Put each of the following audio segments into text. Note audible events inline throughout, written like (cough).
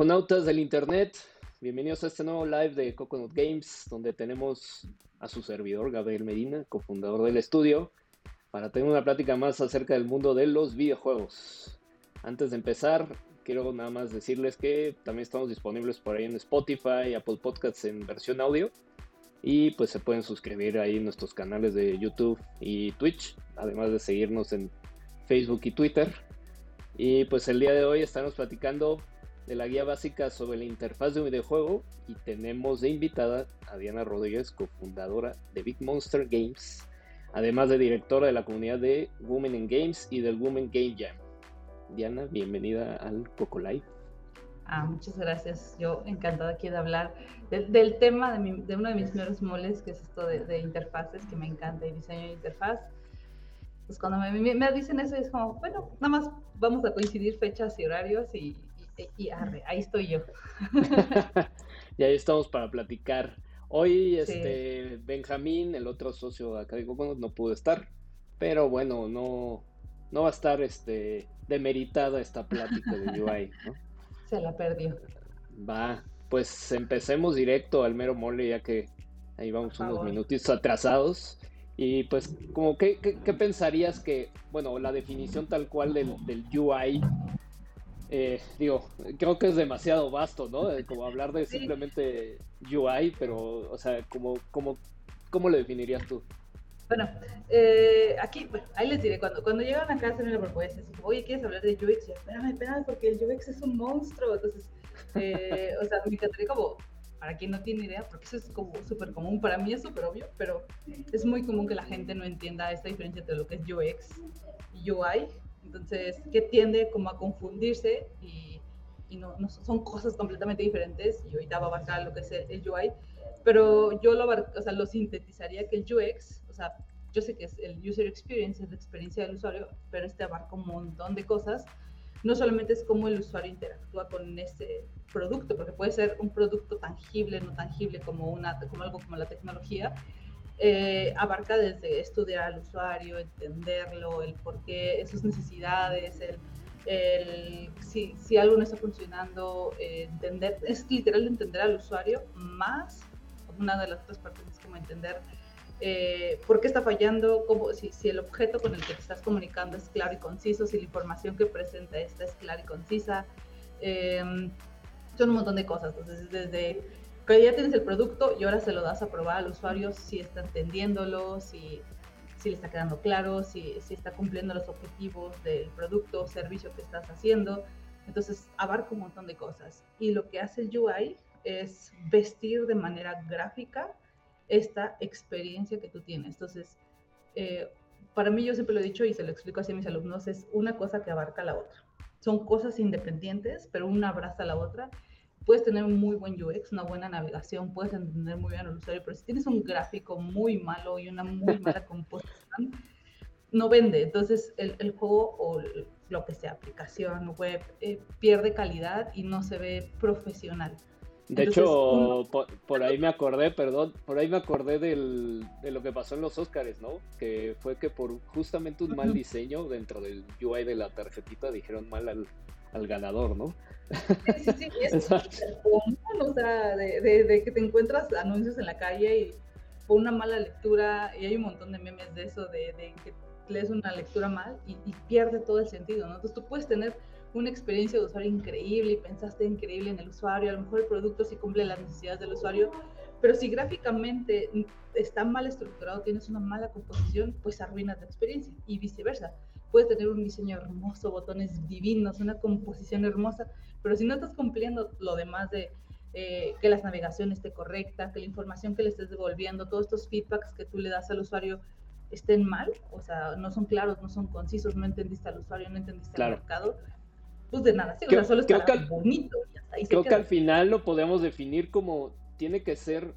Coconautas del Internet, bienvenidos a este nuevo live de Coconut Games, donde tenemos a su servidor, Gabriel Medina, cofundador del estudio, para tener una plática más acerca del mundo de los videojuegos. Antes de empezar, quiero nada más decirles que también estamos disponibles por ahí en Spotify, Apple Podcasts en versión audio. Y pues se pueden suscribir ahí en nuestros canales de YouTube y Twitch, además de seguirnos en Facebook y Twitter. Y pues el día de hoy estamos platicando de la guía básica sobre la interfaz de un videojuego y tenemos de invitada a Diana Rodríguez, cofundadora de Big Monster Games, además de directora de la comunidad de Women in Games y del Women Game Jam. Diana, bienvenida al Coco Live. Ah, muchas gracias. Yo encantada aquí de hablar del tema de, uno de mis primeros moles, que es esto de, interfaces, que me encanta, y diseño de interfaz. Pues cuando me, me, dicen eso, es como, bueno, nada más vamos a coincidir fechas y horarios y, y, ahí estoy yo. (laughs) y ahí estamos para platicar. Hoy, este, Benjamín, el otro socio académico, no pudo estar, pero bueno, no, no va a estar este, demeritada esta plática de UI, ¿no? (laughs) Se la perdió. Va, pues empecemos directo al mero mole, ya que ahí vamos unos minutitos atrasados. Y pues, como ¿qué, qué, pensarías que, bueno, la definición tal cual del, del UI, eh, digo, creo que es demasiado vasto, ¿no? Como hablar de simplemente UI, pero, o sea, como, como, ¿cómo lo definirías tú? Bueno, eh, aquí, bueno, ahí les diré, cuando, cuando llegan acá a hacerme la propuesta, oye, ¿quieres hablar de UX? Y espérame, espérame, porque el UX es un monstruo. Entonces, eh, o sea, me encantaría como, para quien no tiene idea, porque eso es como súper común, para mí es súper obvio, pero es muy común que la gente no entienda esta diferencia entre lo que es UX y UI. Entonces, que tiende como a confundirse y, y no, no, son cosas completamente diferentes. Y ahorita va a abarcar lo que es el, el UI pero yo lo, o sea, lo sintetizaría que el UX, o sea, yo sé que es el user experience, es la experiencia del usuario, pero este abarca un montón de cosas. No solamente es cómo el usuario interactúa con este producto, porque puede ser un producto tangible, no tangible, como, una, como algo como la tecnología, eh, abarca desde estudiar al usuario, entenderlo, el por qué, sus necesidades, el, si, si, algo no está funcionando, eh, entender, es literal entender al usuario más una de las otras partes es como entender eh, por qué está fallando, cómo, si, si, el objeto con el que estás comunicando es claro y conciso, si la información que presenta esta es clara y concisa. Son un montón de cosas. Entonces, desde que ya tienes el producto y ahora se lo das a probar al usuario si está entendiéndolo, si, si le está quedando claro, si, si está cumpliendo los objetivos del producto o servicio que estás haciendo. Entonces, abarca un montón de cosas. Y lo que hace el UI es vestir de manera gráfica esta experiencia que tú tienes. Entonces, eh, para mí yo siempre lo he dicho y se lo explico así a mis alumnos, es una cosa que abarca la otra. Son cosas independientes, pero una abraza a la otra. Puedes tener un muy buen UX, una buena navegación, puedes entender muy bien al usuario, pero si tienes un gráfico muy malo y una muy (laughs) mala composición, no vende. Entonces el, el juego o lo que sea, aplicación, web, eh, pierde calidad y no se ve profesional. De hecho, por, ahí me acordé, perdón, por ahí me acordé del, de lo que pasó en los Oscars, ¿no? Que fue que por justamente un mal diseño dentro del UI de la tarjetita dijeron mal al, al ganador, ¿no? Sí, sí, sí, es (laughs) común, o sea, de, de, que te encuentras anuncios en la calle y por una mala lectura, y hay un montón de memes de eso, de, de que lees una lectura mal y, y pierde todo el sentido, ¿no? Entonces tú puedes tener una experiencia de usuario increíble y pensaste increíble en el usuario, a lo mejor el producto sí cumple las necesidades del usuario, pero si gráficamente está mal estructurado, tienes una mala composición, pues arruinas la experiencia y viceversa. Puedes tener un diseño hermoso, botones divinos, una composición hermosa, pero si no estás cumpliendo lo demás de eh, que la navegación esté correcta, que la información que le estés devolviendo, todos estos feedbacks que tú le das al usuario estén mal, o sea, no son claros, no son concisos, no entendiste al usuario, no entendiste al mercado, pues de nada, sí, creo, solo creo que al, bonito. creo que al final lo podemos definir como tiene que ser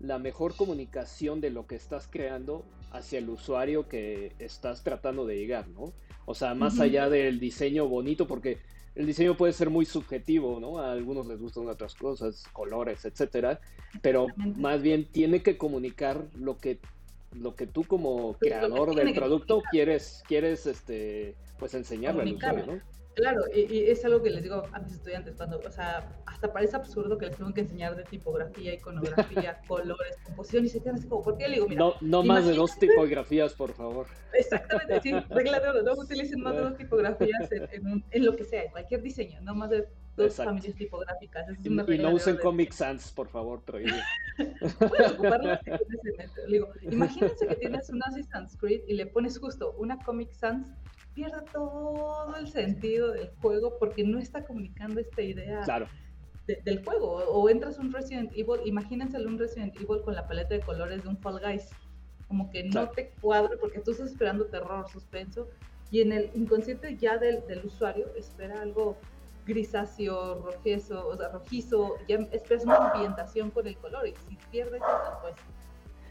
la mejor comunicación de lo que estás creando hacia el usuario que estás tratando de llegar, ¿no? O sea, más allá del diseño bonito, porque el diseño puede ser muy subjetivo, ¿no? A algunos les gustan otras cosas, colores, etcétera, pero más bien tiene que comunicar lo que lo que tú como creador del producto quieres quieres este pues enseñarle al usuario, ¿no? Claro, y, es algo que les digo a mis estudiantes cuando, o sea, hasta parece absurdo que les tengo que enseñar de tipografía, iconografía, (laughs) colores, composición, y se quedan así como, ¿por qué? Le digo, mira, no, no más de dos tipografías, por favor. Exactamente, sí, (laughs) regla de oro, no utilicen más de dos tipografías en, en, lo que sea, en cualquier diseño, no más de dos familias tipográficas. Es y, no usen Comic Sans, por favor, prohibido. Ocuparlo (laughs) digo, imagínense que tienes un Assistant Script y le pones justo una Comic Sans pierde todo el sentido del juego porque no está comunicando esta idea del juego. O, entras un Resident Evil, imagínense un Resident Evil con la paleta de colores de un Fall Guys. Como que no te cuadra porque tú estás esperando terror, suspenso, y en el inconsciente ya del, del usuario espera algo grisáceo, rojizo, o sea, rojizo, ya esperas una ambientación con el color y si pierdes eso, pues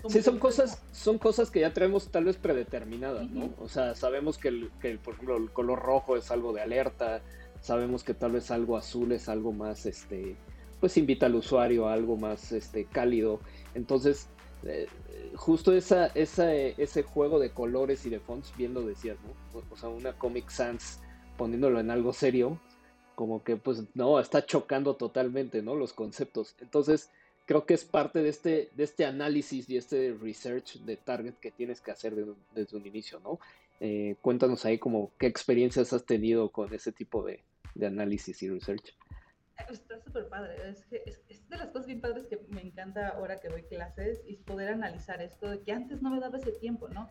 Sí, son cosas, son cosas que ya traemos tal vez predeterminadas, ¿no? O sea, sabemos que, el, que, por ejemplo, el color rojo es algo de alerta, sabemos que tal vez algo azul es algo más, este, pues invita al usuario a algo más, este, cálido. Entonces, eh, justo esa, esa, ese juego de colores y de fonts, bien lo decías, ¿no? O sea, una Comic Sans poniéndolo en algo serio, como que, pues, no, está chocando totalmente, ¿no? Los conceptos. Entonces, creo que es parte de este, de este análisis y este research de target que tienes que hacer desde un inicio, ¿no? Eh, cuéntanos ahí como qué experiencias has tenido con ese tipo de, análisis y research. Está súper padre, es, que es, de las cosas bien padres que me encanta ahora que doy clases y poder analizar esto, de que antes no me daba ese tiempo, ¿no?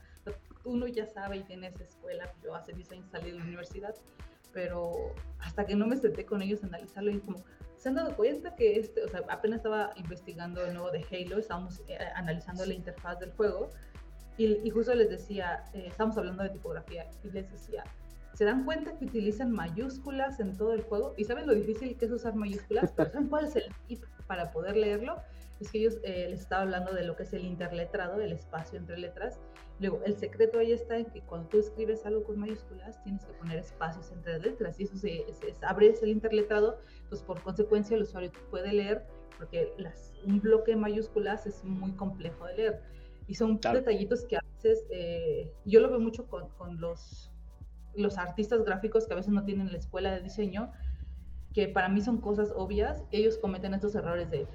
Uno ya sabe y tiene esa escuela, yo hace 10 años salí de la universidad, pero hasta que no me senté con ellos a analizarlo y como, se han dado cuenta que este, o sea, apenas estaba investigando el nuevo de Halo, estábamos eh, analizando la interfaz del juego y, justo les decía, eh, estamos hablando de tipografía y les decía, ¿se dan cuenta que utilizan mayúsculas en todo el juego? ¿Y saben lo difícil que es usar mayúsculas? Pero ¿saben cuál es el tip para poder leerlo? Es que ellos eh, les estaba hablando de lo que es el interletrado, el espacio entre letras, Luego, el secreto ahí está en que cuando tú escribes algo con mayúsculas, tienes que poner espacios entre letras y eso se, abre el interletrado, pues por consecuencia el usuario puede leer, porque las, un bloque de mayúsculas es muy complejo de leer. Y son detallitos que a veces, eh, yo lo veo mucho con, con, los, los artistas gráficos que a veces no tienen la escuela de diseño, que para mí son cosas obvias, ellos cometen estos errores de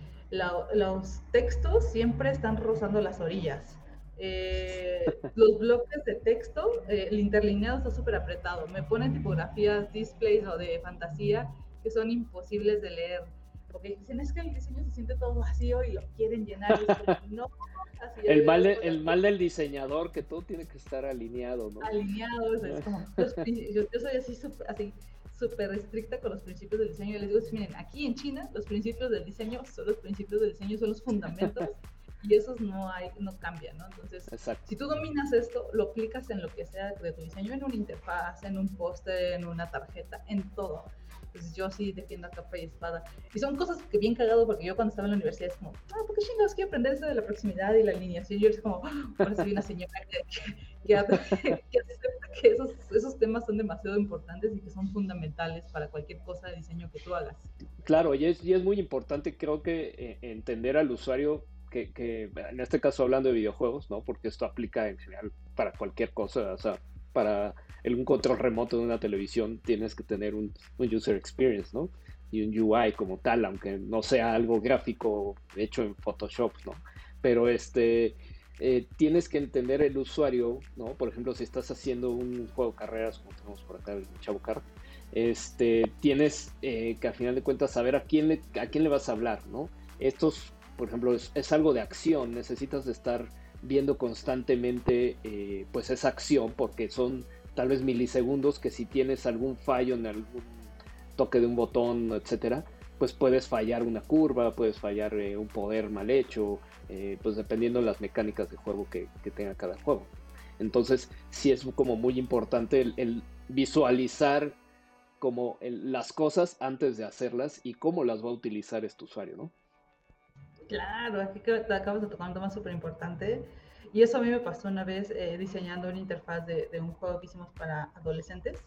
los textos siempre están rozando las orillas eh, los bloques de texto, eh, el interlineado está súper apretado. Me ponen tipografías, displays o de fantasía que son imposibles de leer. Porque dicen, es que el diseño se siente todo vacío y lo quieren llenar. (laughs) no, el, mal el mal del diseñador, que todo tiene que estar alineado, ¿no? Alineado, es como, yo, soy así súper así, super estricta con los principios del diseño. Y les digo, miren, aquí en China los principios del diseño son los principios del diseño, son los fundamentos y esos no hay, no cambian, ¿no? Entonces, si tú dominas esto, lo aplicas en lo que sea de tu diseño, en una interfaz, en un póster, en una tarjeta, en todo. Entonces yo sí defiendo a capa y espada. Y son cosas que bien cagado porque yo cuando estaba en la universidad es como, ah, ¿por qué chingados quiero aprender eso de la proximidad y la alineación? Yo es como, oh, por una señora que, que, (laughs) que, esos, esos temas son demasiado importantes y que son fundamentales para cualquier cosa de diseño que tú hagas. Claro, y es, y es muy importante creo que eh, entender al usuario que, en este caso hablando de videojuegos, ¿no? Porque esto aplica en general para cualquier cosa, o sea, para un control remoto de una televisión tienes que tener un, user experience, ¿no? Y un UI como tal, aunque no sea algo gráfico hecho en Photoshop, ¿no? Pero este, eh, tienes que entender el usuario, ¿no? Por ejemplo, si estás haciendo un juego de carreras, como tenemos por acá el Chavo este, tienes eh, que al final de cuentas saber a quién le, a quién le vas a hablar, ¿no? Estos por ejemplo, es, algo de acción, necesitas estar viendo constantemente eh, pues esa acción porque son tal vez milisegundos que si tienes algún fallo en algún toque de un botón, etcétera, pues puedes fallar una curva, puedes fallar eh, un poder mal hecho, eh, pues dependiendo de las mecánicas de juego que, tenga cada juego. Entonces, sí es como muy importante el, visualizar como las cosas antes de hacerlas y cómo las va a utilizar este usuario, ¿no? Claro, aquí te acabas de tocar un tema súper importante. Y eso a mí me pasó una vez eh, diseñando una interfaz de, un juego que hicimos para adolescentes.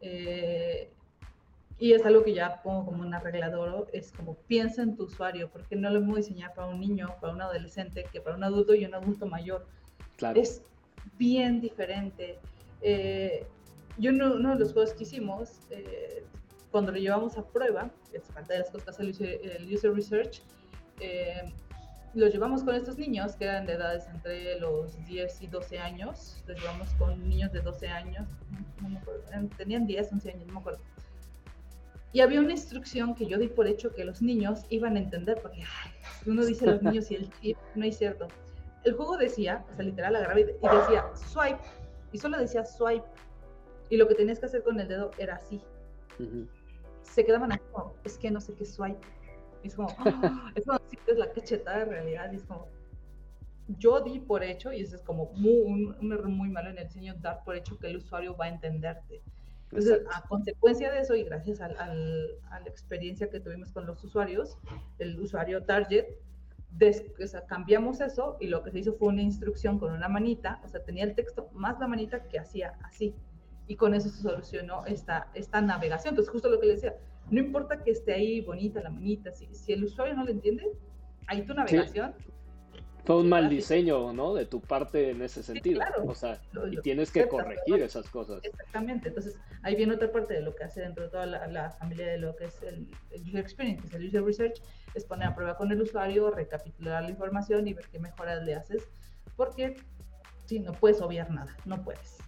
Eh, y es algo que ya pongo como un arreglador, es como piensa en tu usuario, porque no lo mismo diseñar para un niño, para un adolescente, que para un adulto y un adulto mayor. Claro. Es bien diferente. Eh, y uno, uno, de los juegos que hicimos, eh, cuando lo llevamos a prueba, es parte de las cosas que hace el user research, eh, lo llevamos con estos niños que eran de edades entre los 10 y 12 años. Los llevamos con niños de 12 años, no me acuerdo, tenían 10, 11 años, no me acuerdo. Y había una instrucción que yo di por hecho que los niños iban a entender, porque uno dice los (laughs) niños y el no es cierto. El juego decía, o sea, literal, agarraba y decía swipe, y solo decía swipe. Y lo que tenías que hacer con el dedo era así. Se quedaban así es que no sé qué swipe es como, ¡ah! es como es la cachetada de realidad. Y es como, yo di por hecho, y eso es como un, error muy malo en el diseño, dar por hecho que el usuario va a entenderte. Entonces, a consecuencia de eso y gracias a la experiencia que tuvimos con los usuarios, el usuario target, cambiamos eso y lo que se hizo fue una instrucción con una manita, o sea, tenía el texto más la manita que hacía así. Y con eso se solucionó esta, esta navegación. Entonces, justo lo que le decía, no importa que esté ahí bonita la manita, si, si el usuario no lo entiende, ahí tu navegación. Fue un mal diseño, ¿no? De tu parte en ese sentido. claro. O sea, y tienes que corregir esas cosas. Exactamente. Entonces, ahí viene otra parte de lo que hace dentro de toda la, familia de lo que es el, user experience, que es el user research, es poner a prueba con el usuario, recapitular la información y ver qué mejoras le haces. Porque, sí, no puedes obviar nada, no puedes.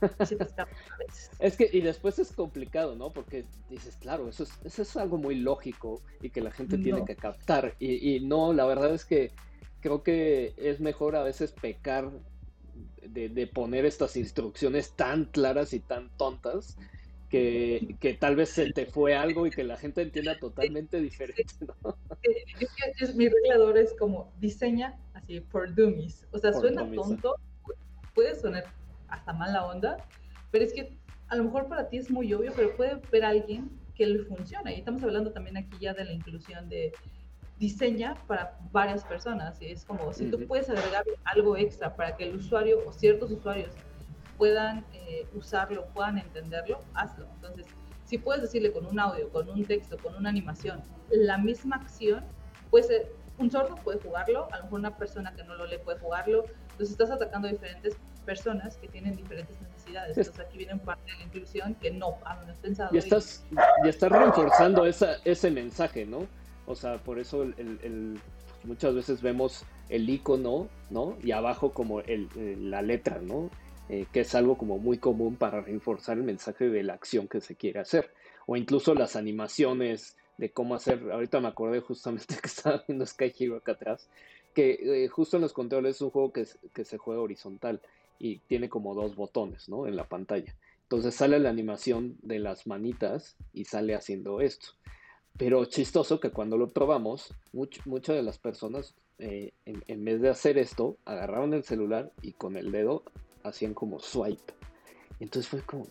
(laughs) es que, y después es complicado, ¿no? Porque dices, claro, eso es, eso es algo muy lógico y que la gente tiene que captar. Y, no, la verdad es que creo que es mejor a veces pecar de, poner estas instrucciones tan claras y tan tontas que, que, tal vez se te fue algo y que la gente entienda totalmente diferente, ¿no? mi reglador es como diseña así por dummies. O sea, suena tonto, puede sonar hasta mala onda, pero es que a lo mejor para ti es muy obvio, pero puede ver a alguien que le funciona. Y estamos hablando también aquí ya de la inclusión de diseña para varias personas. Y es como, si tú puedes agregar algo extra para que el usuario o ciertos usuarios puedan eh, usarlo, puedan entenderlo, hazlo. Entonces, si puedes decirle con un audio, con un texto, con una animación, la misma acción, puede ser, un sordo puede jugarlo, a lo mejor una persona que no lo lee puede jugarlo. Entonces, estás atacando diferentes personas que tienen diferentes necesidades. Entonces aquí viene parte de la inclusión que no han pensado. Y estás, y... estás reforzando esa, ese mensaje, ¿no? O sea, por eso el, muchas veces vemos el icono, ¿no? Y abajo como el, la letra, ¿no? Eh, que es algo como muy común para reforzar el mensaje de la acción que se quiere hacer. O incluso las animaciones de cómo hacer. Ahorita me acordé justamente (laughs) que estaba viendo Sky Hero acá atrás, que eh, justo en los controles es un juego que, que se juega horizontal y tiene como dos botones, ¿no? En la pantalla. Entonces sale la animación de las manitas y sale haciendo esto. Pero chistoso que cuando lo probamos, muchas de las personas, eh, en, vez de hacer esto, agarraron el celular y con el dedo hacían como swipe. Entonces fue como,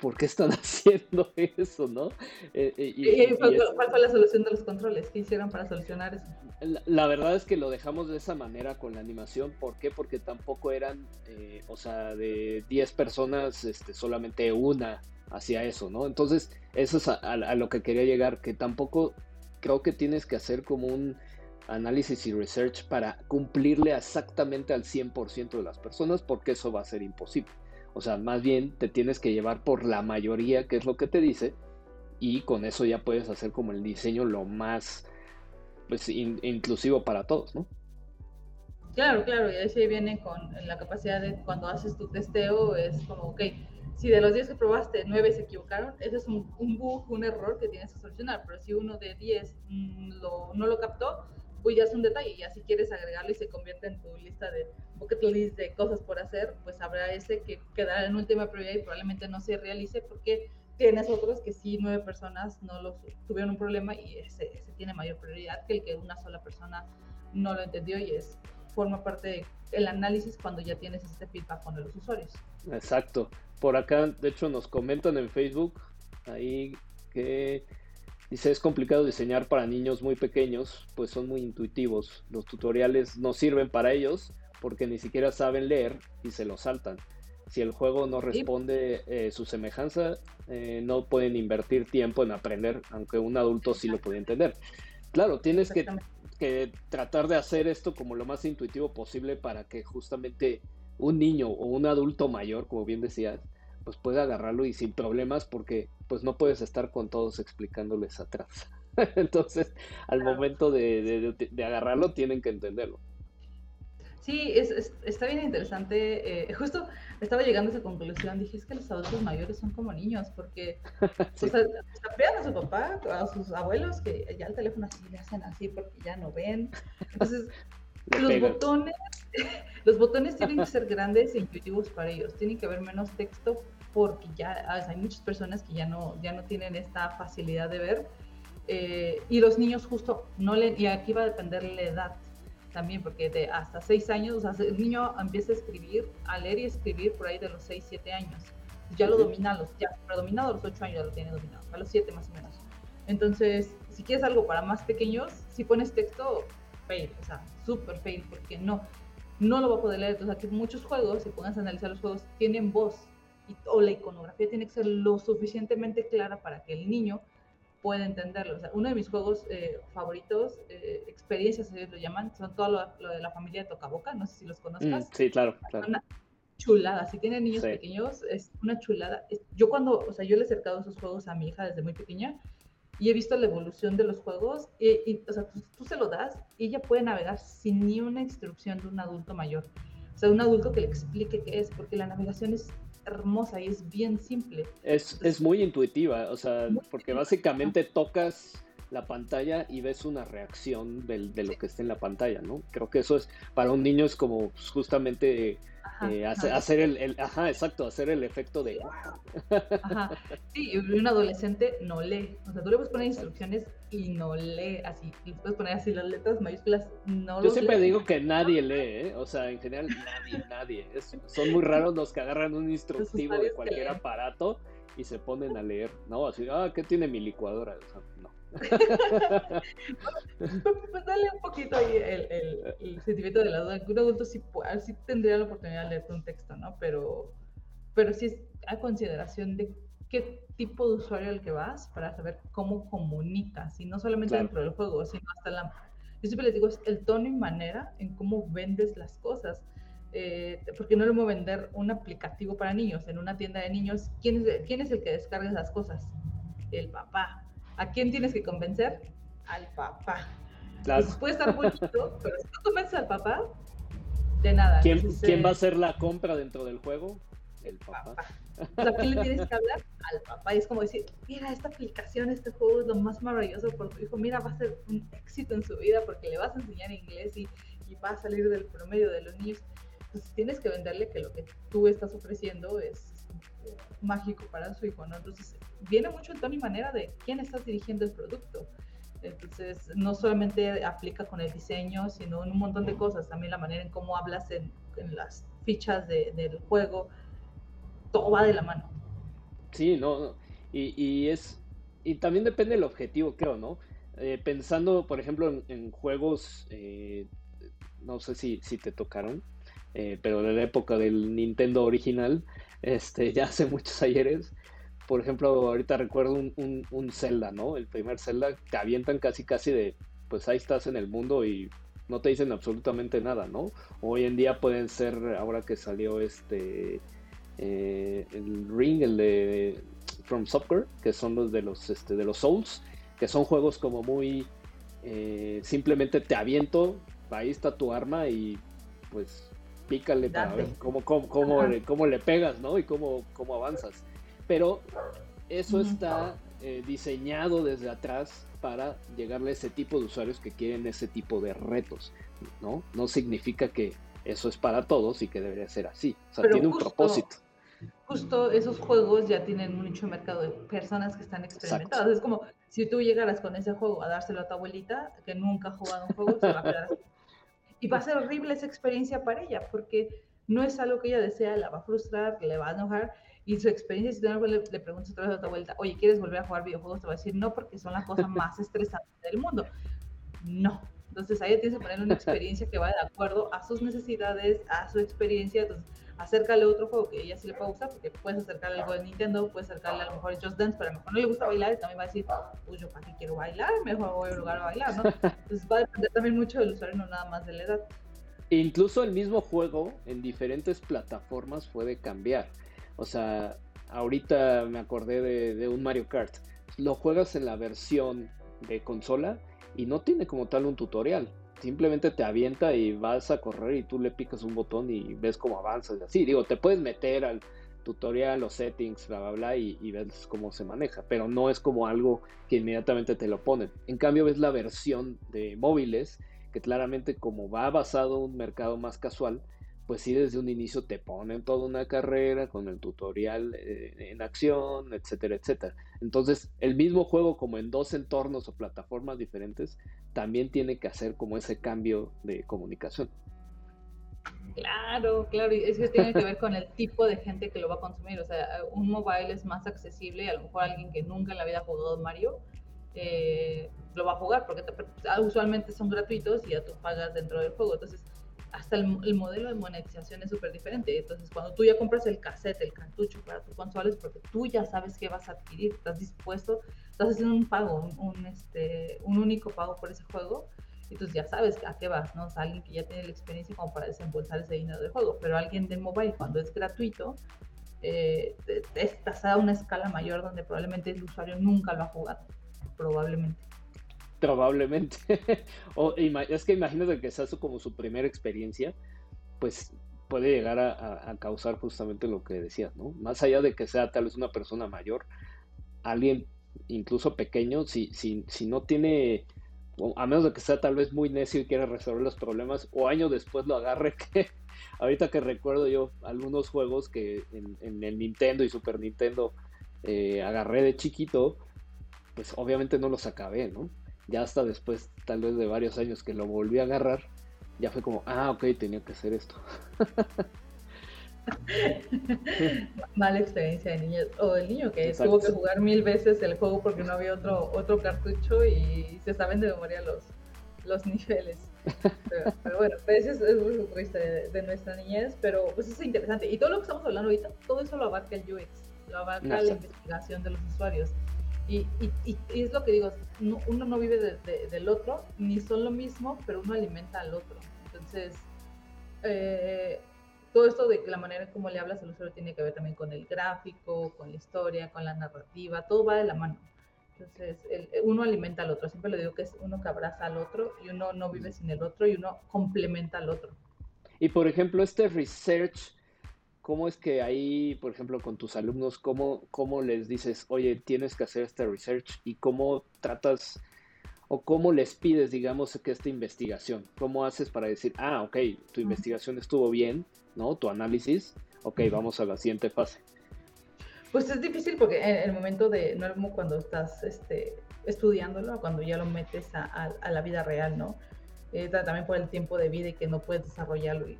¿por qué están (laughs) haciendo eso, no? Eh, eh, y, ¿Cuál, fue la solución de los controles? ¿Qué hicieron para solucionar eso? La, verdad es que lo dejamos de esa manera con la animación. ¿Por qué? Porque tampoco eran, eh, o sea, de 10 personas, este, solamente una hacía eso, ¿no? Entonces, eso es a, lo que quería llegar, que tampoco creo que tienes que hacer como un análisis y research para cumplirle exactamente al 100% de las personas, porque eso va a ser imposible. O sea, más bien te tienes que llevar por la mayoría, que es lo que te dice, y con eso ya puedes hacer como el diseño lo más pues, inclusivo para todos, ¿no? Claro, claro, y ahí viene con la capacidad de cuando haces tu testeo, es como, ok, si de los 10 que probaste, 9 se equivocaron, ese es un, bug, un error que tienes que solucionar, pero si uno de 10 mm, no lo captó, pues ya es un detalle, ya si quieres agregarlo y se convierte en tu lista de bucket list de cosas por hacer, pues habrá ese que quedará en última prioridad y probablemente no se realice porque tienes otros que sí, nueve personas no los tuvieron un problema y ese, tiene mayor prioridad que el que una sola persona no lo entendió y es forma parte del análisis cuando ya tienes este feedback con los usuarios. Exacto. Por acá, de hecho, nos comentan en Facebook ahí que Dice, es complicado diseñar para niños muy pequeños, pues son muy intuitivos. Los tutoriales no sirven para ellos porque ni siquiera saben leer y se lo saltan. Si el juego no responde eh, su semejanza, eh, no pueden invertir tiempo en aprender, aunque un adulto sí lo puede entender. Claro, tienes que, que tratar de hacer esto como lo más intuitivo posible para que justamente un niño o un adulto mayor, como bien decías, pues puede agarrarlo y sin problemas porque pues no puedes estar con todos explicándoles atrás. (laughs) Entonces, al momento de, agarrarlo, tienen que entenderlo. Sí, es, está bien interesante. Eh, justo estaba llegando a esa conclusión. Dije, es que los adultos mayores son como niños, porque (laughs) sí. a su papá, a sus abuelos, que ya el teléfono así le hacen así porque ya no ven. Entonces, (laughs) los botones, (laughs) los botones tienen que ser grandes e intuitivos para ellos. Tienen que haber menos texto porque ya hay muchas personas que ya no, ya no tienen esta facilidad de ver. Eh, y los niños justo no leen, y aquí va a depender la edad también, porque de hasta 6 años, o sea, el niño empieza a escribir, a leer y escribir por ahí de los 6, 7 años. Ya lo domina, los, ya predominado a los 8 años ya lo tiene dominado, a los 7 más o menos. Entonces, si quieres algo para más pequeños, si pones texto, fail, o sea, súper fail, porque no, no lo va a poder leer. Entonces, aquí muchos juegos, si pongas a analizar los juegos, tienen voz, y, o la iconografía tiene que ser lo suficientemente clara para que el niño puede entenderlo. O sea, uno de mis juegos eh, favoritos, eh, experiencias ellos lo llaman, son todo lo, de la familia de Tocaboca, no sé si los conozcas. Mm, sí, claro, claro. Una chulada, si tienen niños pequeños, es una chulada. Yo cuando, o sea, yo le he acercado esos juegos a mi hija desde muy pequeña y he visto la evolución de los juegos, y, o sea, tú, tú, se lo das y ella puede navegar sin ni una instrucción de un adulto mayor. O sea, un adulto que le explique qué es, porque la navegación es hermosa y es bien simple. Es, es muy intuitiva, o sea, porque básicamente tocas la pantalla y ves una reacción del, de lo que está en la pantalla, ¿no? Creo que eso es, para un niño es como pues, justamente eh, hacer, el, ajá, exacto, hacer el efecto de Ajá. Sí, un adolescente no lee. O sea, tú le puedes poner instrucciones y no lee así. Le puedes poner así las letras mayúsculas, no Yo siempre digo que nadie lee, ¿eh? O sea, en general nadie, nadie. son muy raros los que agarran un instructivo de cualquier aparato y se ponen a leer, ¿no? Así, ah, ¿qué tiene mi licuadora? O sea, no. Pues dale un poquito ahí el, sentimiento de la duda. Un adulto sí, sí, tendría la oportunidad de leer un texto, ¿no? Pero, pero sí es a consideración de qué tipo de usuario al que vas para saber cómo comunicas, y no solamente dentro del juego, sino hasta la... Yo siempre les digo, es el tono y manera en cómo vendes las cosas. Eh, porque no le voy a vender un aplicativo para niños en una tienda de niños. ¿Quién es, ¿Quién es el que descarga esas cosas? El papá. ¿A quién tienes que convencer? Al papá. Claro. puede estar bonito, (laughs) pero si no convences al papá, de nada. ¿Quién, ¿quién va a hacer la compra dentro del juego? El papá. ¿A quién le tienes que hablar? Al papá. Y es como decir, mira, esta aplicación, este juego es lo más maravilloso por tu hijo. Mira, va a ser un éxito en su vida porque le vas a enseñar inglés y, y va a salir del promedio de los niños. Entonces tienes que venderle que lo que tú estás ofreciendo es mágico para su hijo, ¿no? Entonces, viene mucho en tono y manera de quién estás dirigiendo el producto. Entonces, no solamente aplica con el diseño, sino en un montón de cosas. También la manera en cómo hablas en, las fichas del juego. Todo va de la mano. Sí, no, Y, es. Y también depende del objetivo, creo, ¿no? Eh, pensando, por ejemplo, en, juegos. Eh, no sé si, si te tocaron. Eh, pero de la época del Nintendo original, este, (laughs) ya hace muchos ayeres. Por ejemplo, ahorita recuerdo un, un, Zelda, ¿no? El primer Zelda, te avientan casi casi de, pues ahí estás en el mundo y no te dicen absolutamente nada, ¿no? Hoy en día pueden ser, ahora que salió este, eh, el Ring, el de From Software, que son los de los, este, de los Souls, que son juegos como muy, eh, simplemente te aviento, ahí está tu arma y pues pícale para ver cómo, cómo, cómo, le pegas, ¿no? Y cómo, cómo avanzas. Pero eso está eh, diseñado desde atrás para llegarle a ese tipo de usuarios que quieren ese tipo de retos, ¿no? No significa que eso es para todos y que debería ser así. O sea, tiene un propósito. Justo esos juegos ya tienen un nicho de mercado de personas que están experimentadas. Es como si tú llegaras con ese juego a dárselo a tu abuelita que nunca ha jugado un juego, se va a quedar así y va a ser horrible esa experiencia para ella, porque no es algo que ella desea, la va a frustrar, le va a enojar. Y su experiencia, si tú le, le preguntas otra vez otra vuelta, oye, ¿quieres volver a jugar videojuegos? Te va a decir, no, porque son la cosa más estresante del mundo. No. Entonces, ahí tienes que poner una experiencia que vaya de acuerdo a sus necesidades, a su experiencia. Entonces, acércale otro juego que ella sí le pueda gustar, porque puedes acercarle algo de Nintendo, puedes acercarle a lo mejor Just Dance, pero a lo mejor no le gusta bailar y también va a decir, pues yo para qué quiero bailar, mejor voy a un lugar a bailar, ¿no? Entonces va a depender también mucho del usuario, no nada más de la edad. Incluso el mismo juego en diferentes plataformas puede cambiar. O sea, ahorita me acordé de, un Mario Kart. Lo juegas en la versión de consola y no tiene como tal un tutorial. Simplemente te avienta y vas a correr y tú le picas un botón y ves cómo avanzas. Así, digo, te puedes meter al tutorial, los settings, bla, bla, bla, y, y, ves cómo se maneja, pero no es como algo que inmediatamente te lo ponen. En cambio, ves la versión de móviles, que claramente como va basado en un mercado más casual, pues sí desde un inicio te ponen toda una carrera con el tutorial eh, en acción, etcétera, etcétera. Entonces, el mismo juego como en dos entornos o plataformas diferentes, también tiene que hacer como ese cambio de comunicación. Claro, claro, y eso tiene que ver con el tipo de gente que lo va a consumir. O sea, un mobile es más accesible, a lo mejor alguien que nunca en la vida ha jugado Mario eh, lo va a jugar, porque usualmente son gratuitos y ya tú pagas dentro del juego. Entonces, hasta el, modelo de monetización es súper diferente. Entonces, cuando tú ya compras el cassette, el cartucho para tu consola, es porque tú ya sabes qué vas a adquirir, estás dispuesto, estás haciendo un pago, un, este, un único pago por ese juego, y entonces ya sabes a qué vas, ¿no? O sea, alguien que ya tiene la experiencia como para desembolsar ese dinero del juego, pero alguien de mobile, cuando es gratuito, eh, estás a una escala mayor donde probablemente el usuario nunca lo ha jugado, probablemente. Probablemente. (laughs) o, es que imagínate que sea como su primera experiencia, pues puede llegar a, causar justamente lo que decías, ¿no? Más allá de que sea tal vez una persona mayor, alguien incluso pequeño, si, si, si no tiene, a menos de que sea tal vez muy necio y quiera resolver los problemas, o años después lo agarre, (laughs) que ahorita que recuerdo yo algunos juegos que en, el Nintendo y Super Nintendo eh, agarré de chiquito, pues obviamente no los acabé, ¿no? Ya hasta después, tal vez de varios años que lo volví a agarrar, ya fue como, ah, ok, tenía que hacer esto. (laughs) Mala experiencia de niño, o el niño que tuvo que jugar mil veces el juego porque no había otro, otro cartucho y se saben de memoria los, los (laughs) niveles. Pero, bueno, pues eso es, muy triste de, nuestra niñez, pero pues es interesante. Y todo lo que estamos hablando ahorita, todo eso lo abarca el UX, lo abarca la investigación de los usuarios. Y, y, es lo que digo, uno no vive del otro, ni son lo mismo, pero uno alimenta al otro. Entonces, eh, todo esto de la manera como le hablas al usuario tiene que ver también con el gráfico, con la historia, con la narrativa, todo va de la mano. Entonces, uno alimenta al otro. Siempre le digo que es uno que abraza al otro y uno no vive sin el otro y uno complementa al otro. Y por ejemplo, este research ¿Cómo es que ahí, por ejemplo, con tus alumnos, cómo, cómo les dices, oye, tienes que hacer este research y cómo tratas o cómo les pides, digamos, que esta investigación? ¿Cómo haces para decir, ah, ok, tu investigación estuvo bien, ¿no? Tu análisis, ok, vamos a la siguiente fase. Pues es difícil porque en el momento de, no es como cuando estás este, estudiándolo, cuando ya lo metes a, a la vida real, ¿no? Eh, también por el tiempo de vida y que no puedes desarrollarlo. Y,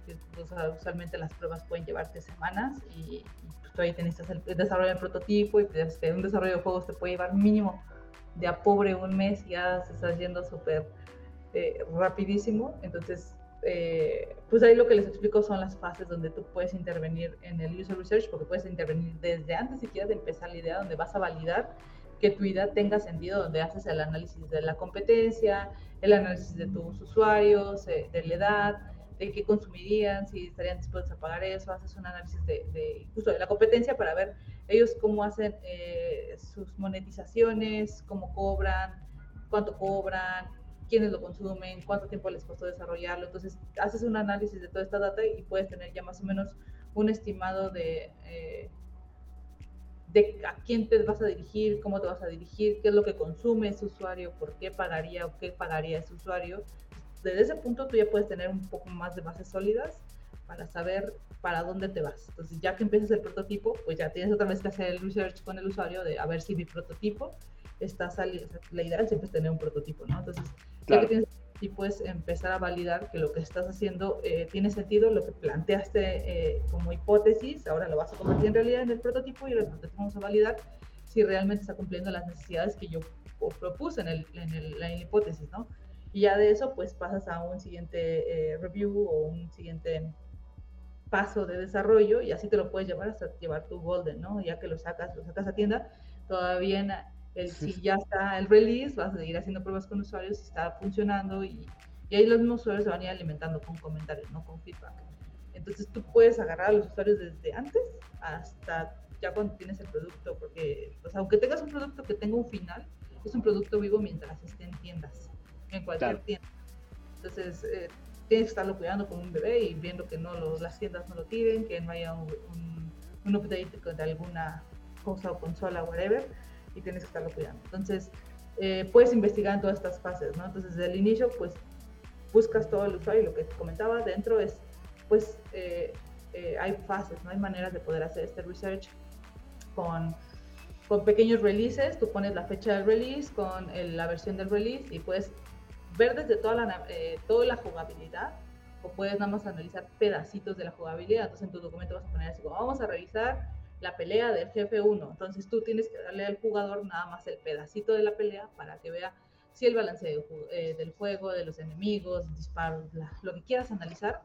usualmente las pruebas pueden llevarte semanas y, pues, todavía tienes el desarrollo del prototipo y pues, un desarrollo de juegos te puede llevar mínimo de a pobre un mes y ya se está yendo súper eh, rapidísimo. Entonces, eh, pues ahí lo que les explico son las fases donde tú puedes intervenir en el user research, porque puedes intervenir desde antes siquiera de empezar la idea, donde vas a validar que tu idea tenga sentido, donde haces el análisis de la competencia, el análisis de tus usuarios, eh, de la edad, de qué consumirían, si estarían dispuestos a pagar eso, haces un análisis de, de de la competencia para ver ellos cómo hacen eh, sus monetizaciones, cómo cobran, cuánto cobran, quiénes lo consumen, cuánto tiempo les costó desarrollarlo. Entonces, haces un análisis de toda esta data y puedes tener ya más o menos un estimado de... Eh, de a quién te vas a dirigir, cómo te vas a dirigir, qué es lo que consume ese usuario, por qué pagaría o qué pagaría ese usuario. Desde ese punto tú ya puedes tener un poco más de bases sólidas para saber para dónde te vas. Entonces, ya que empiezas el prototipo, pues ya tienes otra vez que hacer el research con el usuario de a ver si mi prototipo está saliendo. la idea siempre es tener un prototipo, ¿no? Entonces, ya que tienes y puedes empezar a validar que lo que estás haciendo eh, tiene sentido, lo que planteaste eh, como hipótesis, ahora lo vas a convertir en realidad en el prototipo y el prototipo vamos a validar si realmente está cumpliendo las necesidades que yo propuse en, el, en, la hipótesis, ¿no? Y ya de eso, pues pasas a un siguiente eh, review o un siguiente paso de desarrollo y así te lo puedes llevar hasta llevar tu golden, ¿no? Ya que lo sacas, lo sacas a tienda, todavía el, si ya está el release, vas a seguir haciendo pruebas con usuarios, si está funcionando y, y ahí los mismos usuarios se van a ir alimentando con comentarios, no con feedback. Entonces tú puedes agarrar a los usuarios desde antes hasta ya cuando tienes el producto, porque, o sea, aunque tengas un producto que tenga un final, es un producto vivo mientras esté en tiendas, en cualquier tienda. Entonces, eh, tienes que estarlo cuidando como un bebé y viendo que no las tiendas no lo tiren, que no haya un, un, update de alguna cosa o consola, whatever, y tienes que estarlo cuidando. Entonces, eh, puedes investigar en todas estas fases, ¿no? Entonces, desde el inicio, pues, buscas todo el usuario y lo que te comentaba dentro es, pues, eh, eh, hay fases, ¿no? Hay maneras de poder hacer este research con, con pequeños releases, tú pones la fecha del release con la versión del release y puedes ver desde toda la, eh, toda la jugabilidad o puedes nada más analizar pedacitos de la jugabilidad. Entonces en tu documento vas a poner así, vamos a revisar la pelea del jefe 1. Entonces tú tienes que darle al jugador nada más el pedacito de la pelea para que vea si el balance eh, del juego, de los enemigos, disparos, lo que quieras analizar,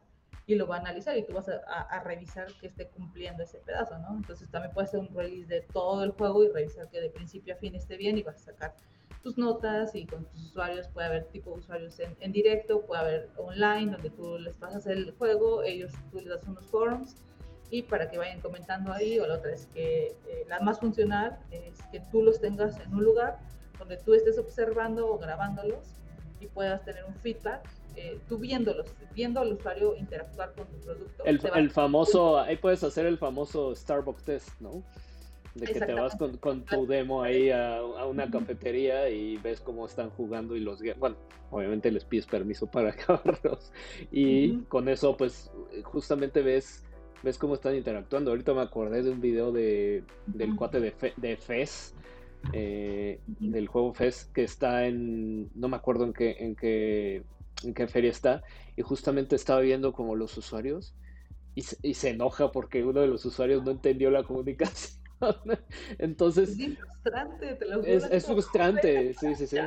y lo va a analizar y tú vas a, revisar que esté cumpliendo ese pedazo, ¿no? Entonces también puedes hacer un release de todo el juego y revisar que de principio a fin esté bien y vas a sacar tus notas y con tus usuarios puede haber tipo usuarios en, directo, puede haber online donde tú les pasas el juego, ellos tú les das unos forums y para que vayan comentando ahí o la otra es que eh, la más funcional es que tú los tengas en un lugar donde tú estés observando o grabándolos y puedas tener un feedback eh, tú viéndolos, viendo al usuario interactuar con tu producto. El, famoso, ahí puedes hacer el famoso Starbucks test, ¿no? De que te vas con, con tu demo ahí a, una cafetería y ves cómo están jugando y los... Bueno, obviamente les pides permiso para (laughs) acabarlos. Y con eso, pues, justamente ves ves cómo están interactuando. Ahorita me acordé de un video de, del cuate de, de Fez, eh, del juego Fez, que está en, no me acuerdo en qué, en qué en qué feria está, y justamente estaba viendo como los usuarios y se, enoja porque uno de los usuarios no entendió la comunicación. (laughs) Entonces... Es frustrante, te lo Es, es frustrante, sí, sí, sí.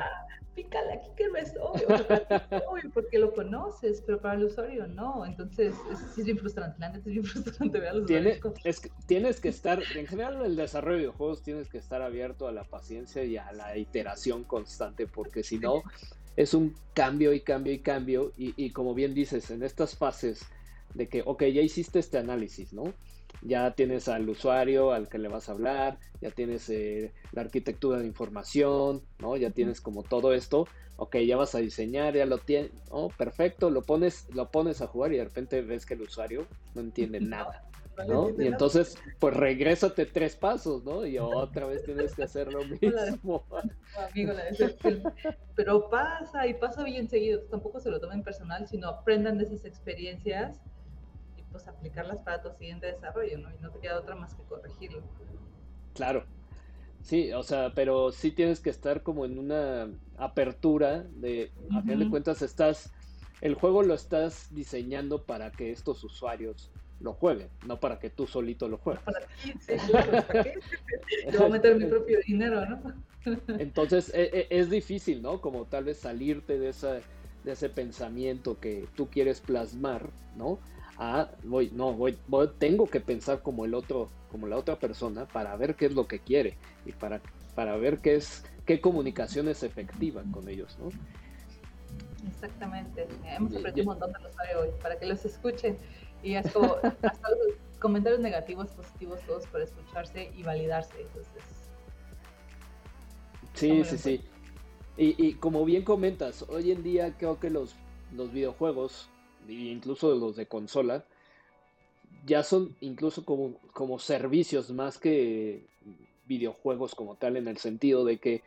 Pícale aquí que no es obvio, porque lo conoces, pero para el usuario no. Entonces, es, es bien frustrante, la neta es bien (laughs) frustrante ver a los Tiene, es que, Tienes que estar, en general, el desarrollo de videojuegos tienes que estar abierto a la paciencia y a la iteración constante, porque si no, es un cambio y cambio y cambio. Y, como bien dices, en estas fases de que, ok, ya hiciste este análisis, ¿no? Ya tienes al usuario al que le vas a hablar, ya tienes eh, la arquitectura de información, ¿no? Ya tienes como todo esto, ok, ya vas a diseñar, ya lo tienes, oh, perfecto, lo pones, lo pones a jugar y de repente ves que el usuario no entiende nada. ¿no? Y entonces, pues regrésate tres pasos, ¿no? Y (laughs) otra vez tienes que hacer lo mismo. (laughs) Amigo, Pero pasa y pasa bien seguido. Tampoco se lo tomen personal, sino aprendan de esas experiencias pues aplicarlas para tu siguiente desarrollo, ¿no? Y no te queda otra más que corregirlo. Claro. Sí, o sea, pero sí tienes que estar como en una apertura de, a fin de cuentas, estás, el juego lo estás diseñando para que estos usuarios lo juegue, no para que tú solito lo juegues. Para ti, sí, claro, ¿para qué? voy a meter mi propio dinero, ¿no? Entonces e, e, es, difícil, ¿no? Como tal vez salirte de, esa, de ese pensamiento que tú quieres plasmar, ¿no? A, voy, no, voy, tengo que pensar como el otro, como la otra persona para ver qué es lo que quiere y para, para ver qué es, qué comunicación es efectiva con ellos, ¿no? Exactamente. Hemos aprendido un montón de los hoy para que los escuchen. Y es como (laughs) hasta los comentarios negativos, positivos, todos para escucharse y validarse. Entonces. Sí, sí, sí. Y, y, como bien comentas, hoy en día creo que los, los videojuegos, incluso los de consola, ya son incluso como, como servicios más que videojuegos como tal, en el sentido de que,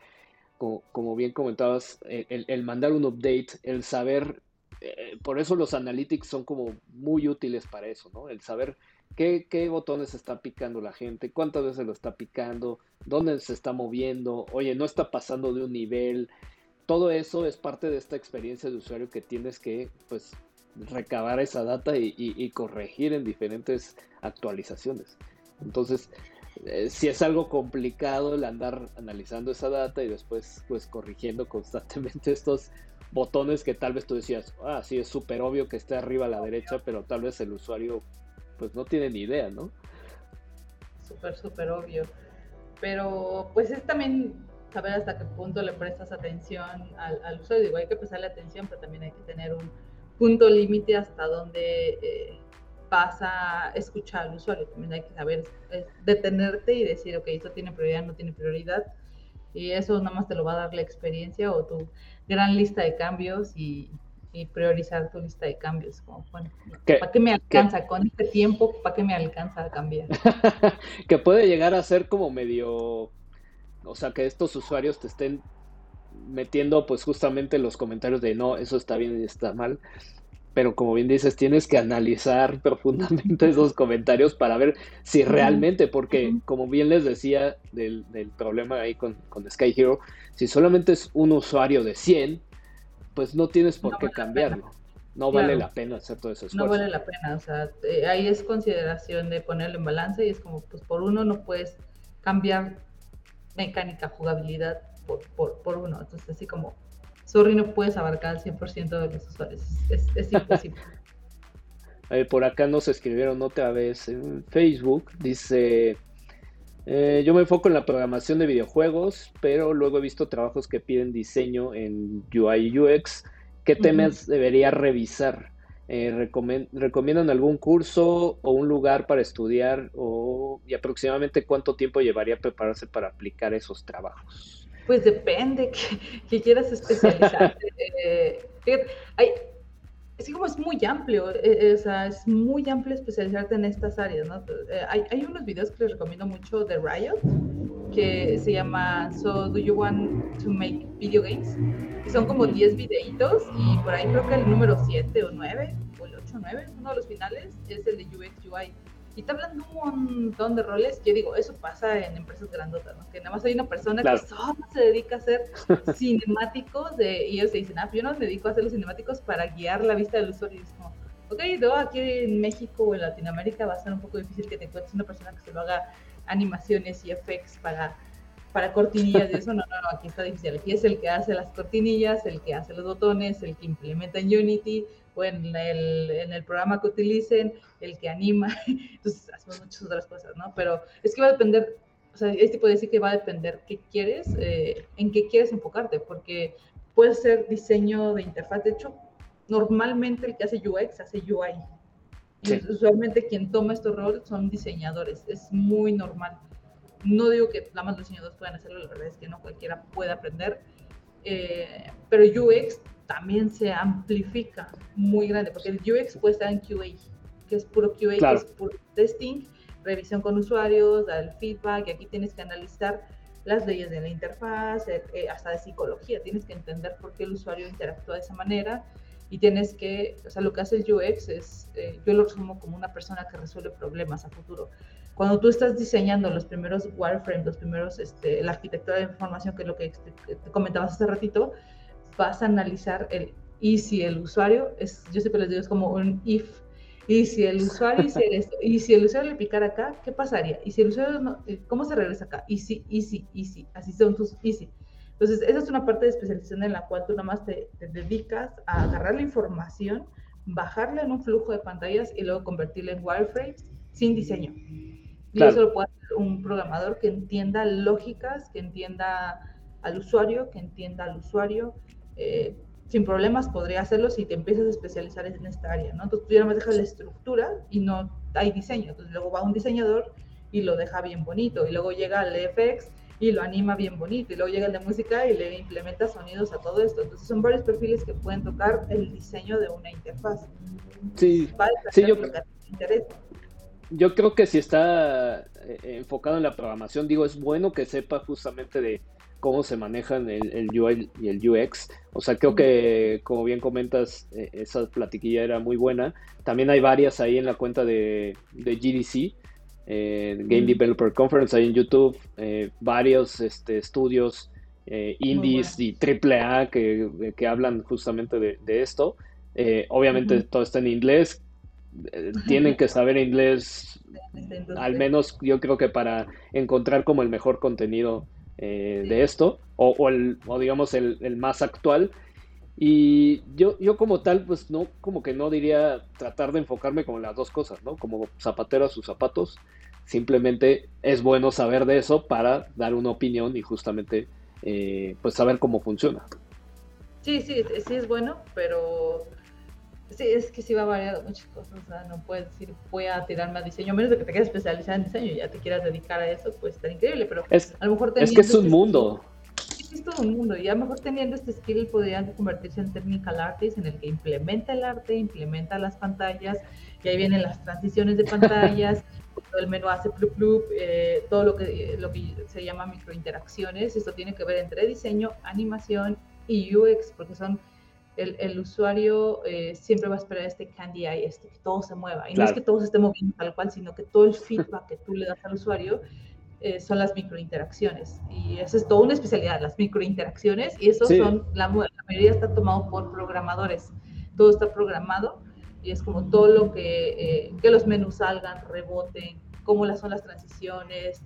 como, bien comentabas, el, el, mandar un update, el saber eh, por eso los analytics son como muy útiles para eso, ¿no? El saber qué, botones está picando la gente, cuántas veces lo está picando, dónde se está moviendo, oye, no está pasando de un nivel. Todo eso es parte de esta experiencia de usuario que tienes que, pues, recabar esa data y, corregir en diferentes actualizaciones. Entonces, eh, si es algo complicado el andar analizando esa data y después, pues, corrigiendo constantemente (laughs) estos botones que tal vez tú decías, ah, sí, es súper obvio que esté arriba a la derecha, pero tal vez el usuario pues no tiene ni idea, ¿no? Súper, súper obvio. Pero pues es también saber hasta qué punto le prestas atención al, usuario. Digo, hay que prestarle atención, pero también hay que tener punto límite hasta donde, eh, vas a escuchar al usuario. También hay que saber detenerte y decir, ok, esto tiene prioridad, no tiene prioridad. Y eso nada más te lo va a dar la experiencia o tu gran lista de cambios y, priorizar tu lista de cambios. Como, bueno, ¿para qué me alcanza? Con este tiempo, ¿para qué me alcanza a cambiar? (laughs) que puede llegar a ser como medio, o sea, que estos usuarios te estén metiendo pues justamente los comentarios de no, eso está bien y está mal. Pero como bien dices, tienes que analizar (laughs) profundamente esos comentarios para ver si realmente, porque como bien les decía del, problema ahí con, con, Sky Hero, si solamente es un usuario de 100, pues no tienes por qué cambiarlo. No vale la pena hacer todo esfuerzo. No vale la pena, o sea, eh, ahí es consideración de ponerlo en balance y es como, pues por uno no puedes cambiar mecánica, jugabilidad por, por, por uno. Entonces, así como, sorry, no puedes abarcar al 100% de los usuarios. Es, es imposible. (laughs) por acá nos escribieron otra vez en Facebook. Dice, eh, yo me enfoco en la programación de videojuegos, pero luego he visto trabajos que piden diseño en UI y UX. ¿Qué temas debería revisar? Eh, ¿Recomiendan algún curso o un lugar para estudiar o, y aproximadamente cuánto tiempo llevaría prepararse para aplicar esos trabajos? Pues depende que, quieras especializarte. eh, hay, es como es muy amplio, eh, eh, o sea, es muy amplio especializarte en estas áreas, ¿no? Eh, hay, hay, unos videos que les recomiendo mucho de Riot, que se llama So Do You Want to Make Video Games? Y son como 10 videitos y por ahí creo que el número 7 o 9, o el 8 o 9, uno de los finales, es el de UX UI y está hablando un montón de roles. Yo digo, eso pasa en empresas grandotas, ¿no? Que nada más hay una persona que solo se dedica a hacer (laughs) cinemáticos de, y ellos se dicen, ah, yo no me dedico a hacer los cinemáticos para guiar la vista del usuario. Y es como, ok, no, aquí en México o en Latinoamérica va a ser un poco difícil que te encuentres una persona que se lo haga animaciones y effects para, para cortinillas y eso. No, no, no, aquí está difícil. Aquí es el que hace las cortinillas, el que hace los botones, el que implementa en Unity, o en el, en el programa que utilicen, el que anima, (laughs) entonces hacemos muchas otras cosas, ¿no? Pero es que va a depender, o sea, este puede decir que va a depender qué quieres, eh, en qué quieres enfocarte, porque puede ser diseño de interfaz, de hecho, normalmente el que hace UX hace UI. Y usualmente quien toma estos roles son diseñadores, es muy normal. No digo que nada más los diseñadores puedan hacerlo, la verdad es que no cualquiera puede aprender, eh, pero UX también se amplifica muy grande, porque el UX puede estar en QA, que es puro QA, que es puro testing, revisión con usuarios, dar el feedback, y aquí tienes que analizar las leyes de la interfaz, eh, eh, hasta de psicología, tienes que entender por qué el usuario interactúa de esa manera y tienes que, o sea, lo que hace el UX es, eh, yo lo resumo como una persona que resuelve problemas a futuro. Cuando tú estás diseñando los primeros wireframes, los primeros, este, la arquitectura de información, que es lo que te comentabas hace ratito, vas a analizar el y si el usuario es, yo siempre les digo, es como un if. Y si el usuario hiciera (laughs) esto, y si el usuario le picara acá, ¿qué pasaría? Y si el usuario no, eh, ¿cómo se regresa acá? Y si, y si, y si, así son tus y si. Entonces, esa es una parte de especialización en la cual tú nada más te, dedicas a agarrar la información, bajarla en un flujo de pantallas y luego convertirla en wireframes sin diseño. Y eso lo puede hacer un programador que entienda lógicas, que entienda al usuario, que entienda al usuario, eh, sin problemas podría hacerlo si te empiezas a especializar en esta área, ¿no? Entonces tú ya no más dejas la estructura y no hay diseño. Entonces luego va un diseñador y lo deja bien bonito. Y luego llega el FX y lo anima bien bonito. Y luego llega el de música y le implementa sonidos a todo esto. Entonces son varios perfiles que pueden tocar el diseño de una interfaz. Sí, sí yo, yo creo que si está eh, enfocado en la programación, digo, es bueno que sepa justamente de cómo se manejan el, el, UI y el UX. O sea, creo que, como bien comentas, eh, esa platiquilla era muy buena. También hay varias ahí en la cuenta de, GDC, eh, Game Developer Conference, ahí en YouTube, eh, varios este, estudios indies y AAA que, que hablan justamente de, esto. obviamente todo está en inglés. Tienen que saber inglés, (laughs) al menos yo creo que para encontrar como el mejor contenido eh, de esto, o, el, o digamos el, el, más actual. Y yo, yo como tal, pues no, como que no diría tratar de enfocarme con las dos cosas, ¿no? Como zapatero a sus zapatos. Simplemente es bueno saber de eso para dar una opinión y justamente eh, pues saber cómo funciona. Sí, sí, sí es bueno, pero Sí, es que sí va variando muchas cosas, o sea, no puedes decir voy a tirarme a diseño, a menos de que te quieras especializar en diseño y ya te quieras dedicar a eso, pues está increíble, pero es, a lo mejor Es que es un mundo. Sí, es todo un mundo, y a lo mejor teniendo este skill podrían convertirse en technical artist en el que implementa el arte, implementa las pantallas, y ahí vienen las transiciones de pantallas, (laughs) todo el menú hace plup plup, eh, todo lo que, lo que se llama microinteracciones, esto tiene que ver entre diseño, animación y UX, porque son el, el usuario eh, siempre va a esperar este candy eye, este, que todo se mueva. Y no es que todo se esté moviendo tal cual, sino que todo el feedback que tú le das al usuario eh, son las microinteracciones. Y eso es toda una especialidad, las microinteracciones. Y eso son, la, la, mayoría está tomado por programadores. Todo está programado y es como todo lo que, eh, que los menús salgan, reboten, cómo las son las transiciones,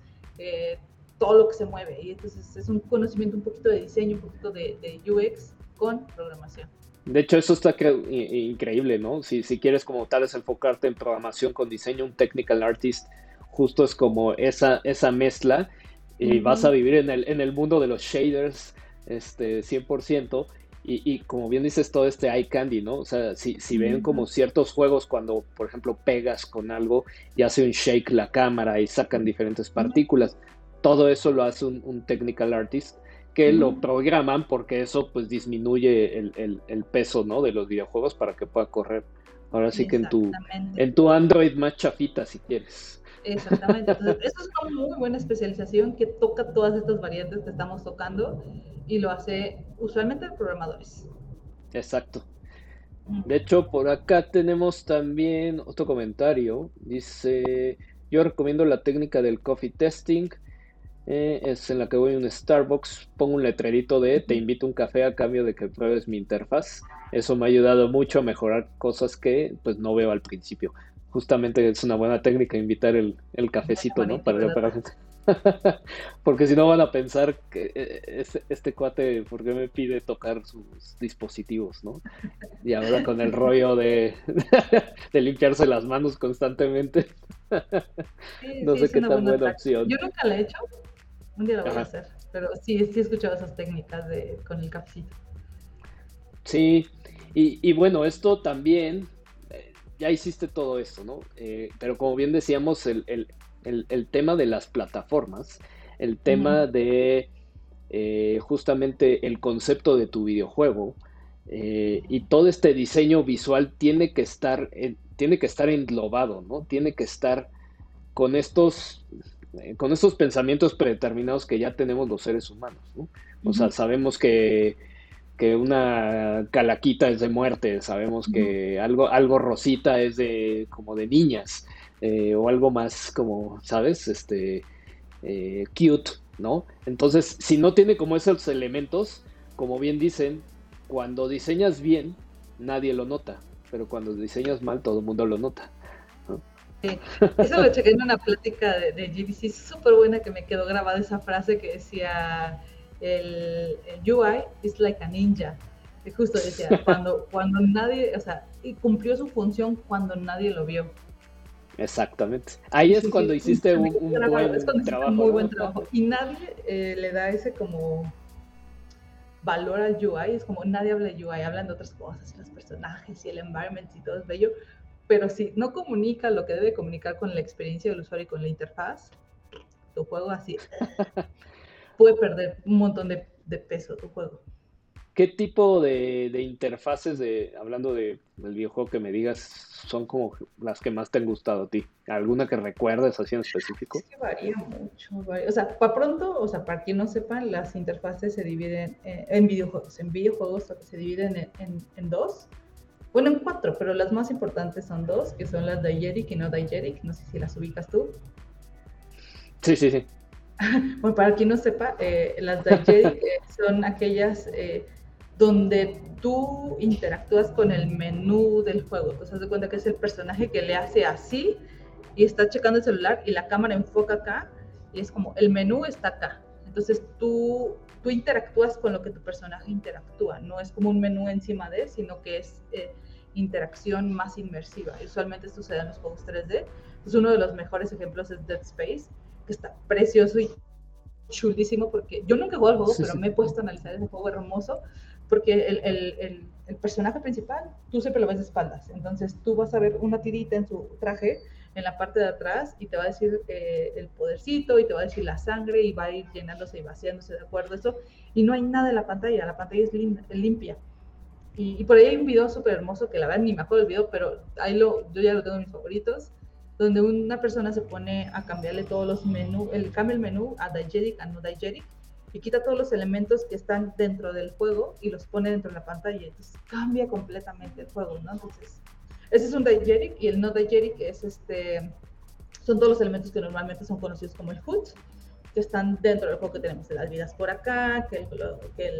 todo lo que se mueve. Y entonces es un conocimiento un poquito de diseño, un poquito de, de UX con programación. De hecho, eso está increíble, ¿no? Si, si quieres como tal es enfocarte en programación con diseño, un technical artist justo es como esa, esa mezcla y vas a vivir en el, en el mundo de los shaders este, 100%. Y, y, como bien dices, todo este eye candy, ¿no? O sea, si, si ven como ciertos juegos cuando, por ejemplo, pegas con algo y hace un shake la cámara y sacan diferentes partículas, todo eso lo hace un, un technical artist que lo programan porque eso pues disminuye el, peso ¿no? de los videojuegos para que pueda correr. Ahora sí que en tu, en tu Android más chafita si quieres. Exactamente. (laughs) Entonces, eso es una muy buena especialización que toca todas estas variantes que estamos tocando y lo hace usualmente programadores. Exacto. De hecho, por acá tenemos también otro comentario. Dice, yo recomiendo la técnica del coffee testing eh, es en la que voy a un Starbucks, pongo un letrerito de te invito a un café a cambio de que pruebes mi interfaz. Eso me ha ayudado mucho a mejorar cosas que pues no veo al principio. Justamente es una buena técnica invitar el, cafecito, ¿no? Para, para... (laughs) Porque si no van a pensar que eh, este, este, cuate, ¿por qué me pide tocar sus dispositivos, no? Y ahora con el rollo de, (laughs) de limpiarse las manos constantemente. (laughs) no sé qué tan buena opción. Yo nunca la he hecho, un día lo voy a hacer. Pero sí, sí he escuchado esas técnicas de, con el cafecito. Sí, y, bueno, esto también, eh, ya hiciste todo esto, ¿no? Eh, pero como bien decíamos, el, tema de las plataformas, el tema de eh, justamente el concepto de tu videojuego y todo este diseño visual tiene que estar, tiene que estar englobado, ¿no? Tiene que estar con estos con estos pensamientos predeterminados que ya tenemos los seres humanos, ¿no? O sea, sabemos que, una calaquita es de muerte, sabemos que algo, algo rosita es de como de niñas, eh, o algo más como, ¿sabes? Este eh, cute, ¿no? Entonces, si no tiene como esos elementos, como bien dicen, cuando diseñas bien, nadie lo nota, pero cuando diseñas mal, todo el mundo lo nota. Eso lo chequé en una plática de, de GBC súper buena que me quedó grabada esa frase que decía el, UI is like a ninja. Que justo decía, (laughs) cuando, cuando nadie, o sea, y cumplió su función cuando nadie lo vio. Exactamente. Ahí es cuando hiciste un, buen trabajo. Muy buen trabajo. Y nadie eh, le da ese como valor al UI. Es como nadie habla de UI, hablan de otras cosas, los personajes y el environment y todo es bello pero si no comunica lo que debe comunicar con la experiencia del usuario y con la interfaz, tu juego así (laughs) puede perder un montón de, peso tu juego. ¿Qué tipo de, interfaces, de, hablando de, del videojuego que me digas, son como las que más te han gustado a ti? ¿Alguna que recuerdes así en específico? Es que varía mucho. O sea, para pronto, o sea, para quien no sepa, las interfaces se dividen en, videojuegos. En videojuegos se dividen en dos bueno, en cuatro, pero las más importantes son dos, que son las Diegetic y no Diegetic. No sé si las ubicas tú. Sí, sí, sí. (laughs) bueno, para quien no sepa, eh, las Diegetic (laughs) eh, son aquellas eh, donde tú interactúas con el menú del juego. Haz de cuenta que es el personaje que le hace así y está checando el celular y la cámara enfoca acá y es como el menú está acá. Entonces, tú tú interactúas con lo que tu personaje interactúa, no es como un menú encima de, sino que es interacción más inmersiva. usualmente esto se da en los juegos 3D. Pues uno de los mejores ejemplos es Dead Space, que está precioso y chulísimo porque yo nunca jugado el juego, pero me he puesto a analizar ese juego hermoso porque el, el, el, personaje principal, tú siempre lo ves de espaldas, entonces tú vas a ver una tirita en su traje en la parte de atrás y te va a decir el podercito y te va a decir la sangre y va a ir llenándose y vaciándose de acuerdo a eso. Y no hay nada en la pantalla, la pantalla es limpia. Y, por ahí hay un video súper hermoso que la verdad ni me acuerdo del video, pero ahí lo, yo ya lo tengo en mis favoritos, donde una persona se pone a cambiarle todos los menús, el cambia el menú a diegetic a no diegetic y quita todos los elementos que están dentro del juego y los pone dentro de la pantalla. Entonces cambia completamente el juego, ¿no? Entonces, ese es un diegetic y el no diegetic es este, son todos los elementos que normalmente son conocidos como el food que están dentro del juego que tenemos las vidas por acá, que,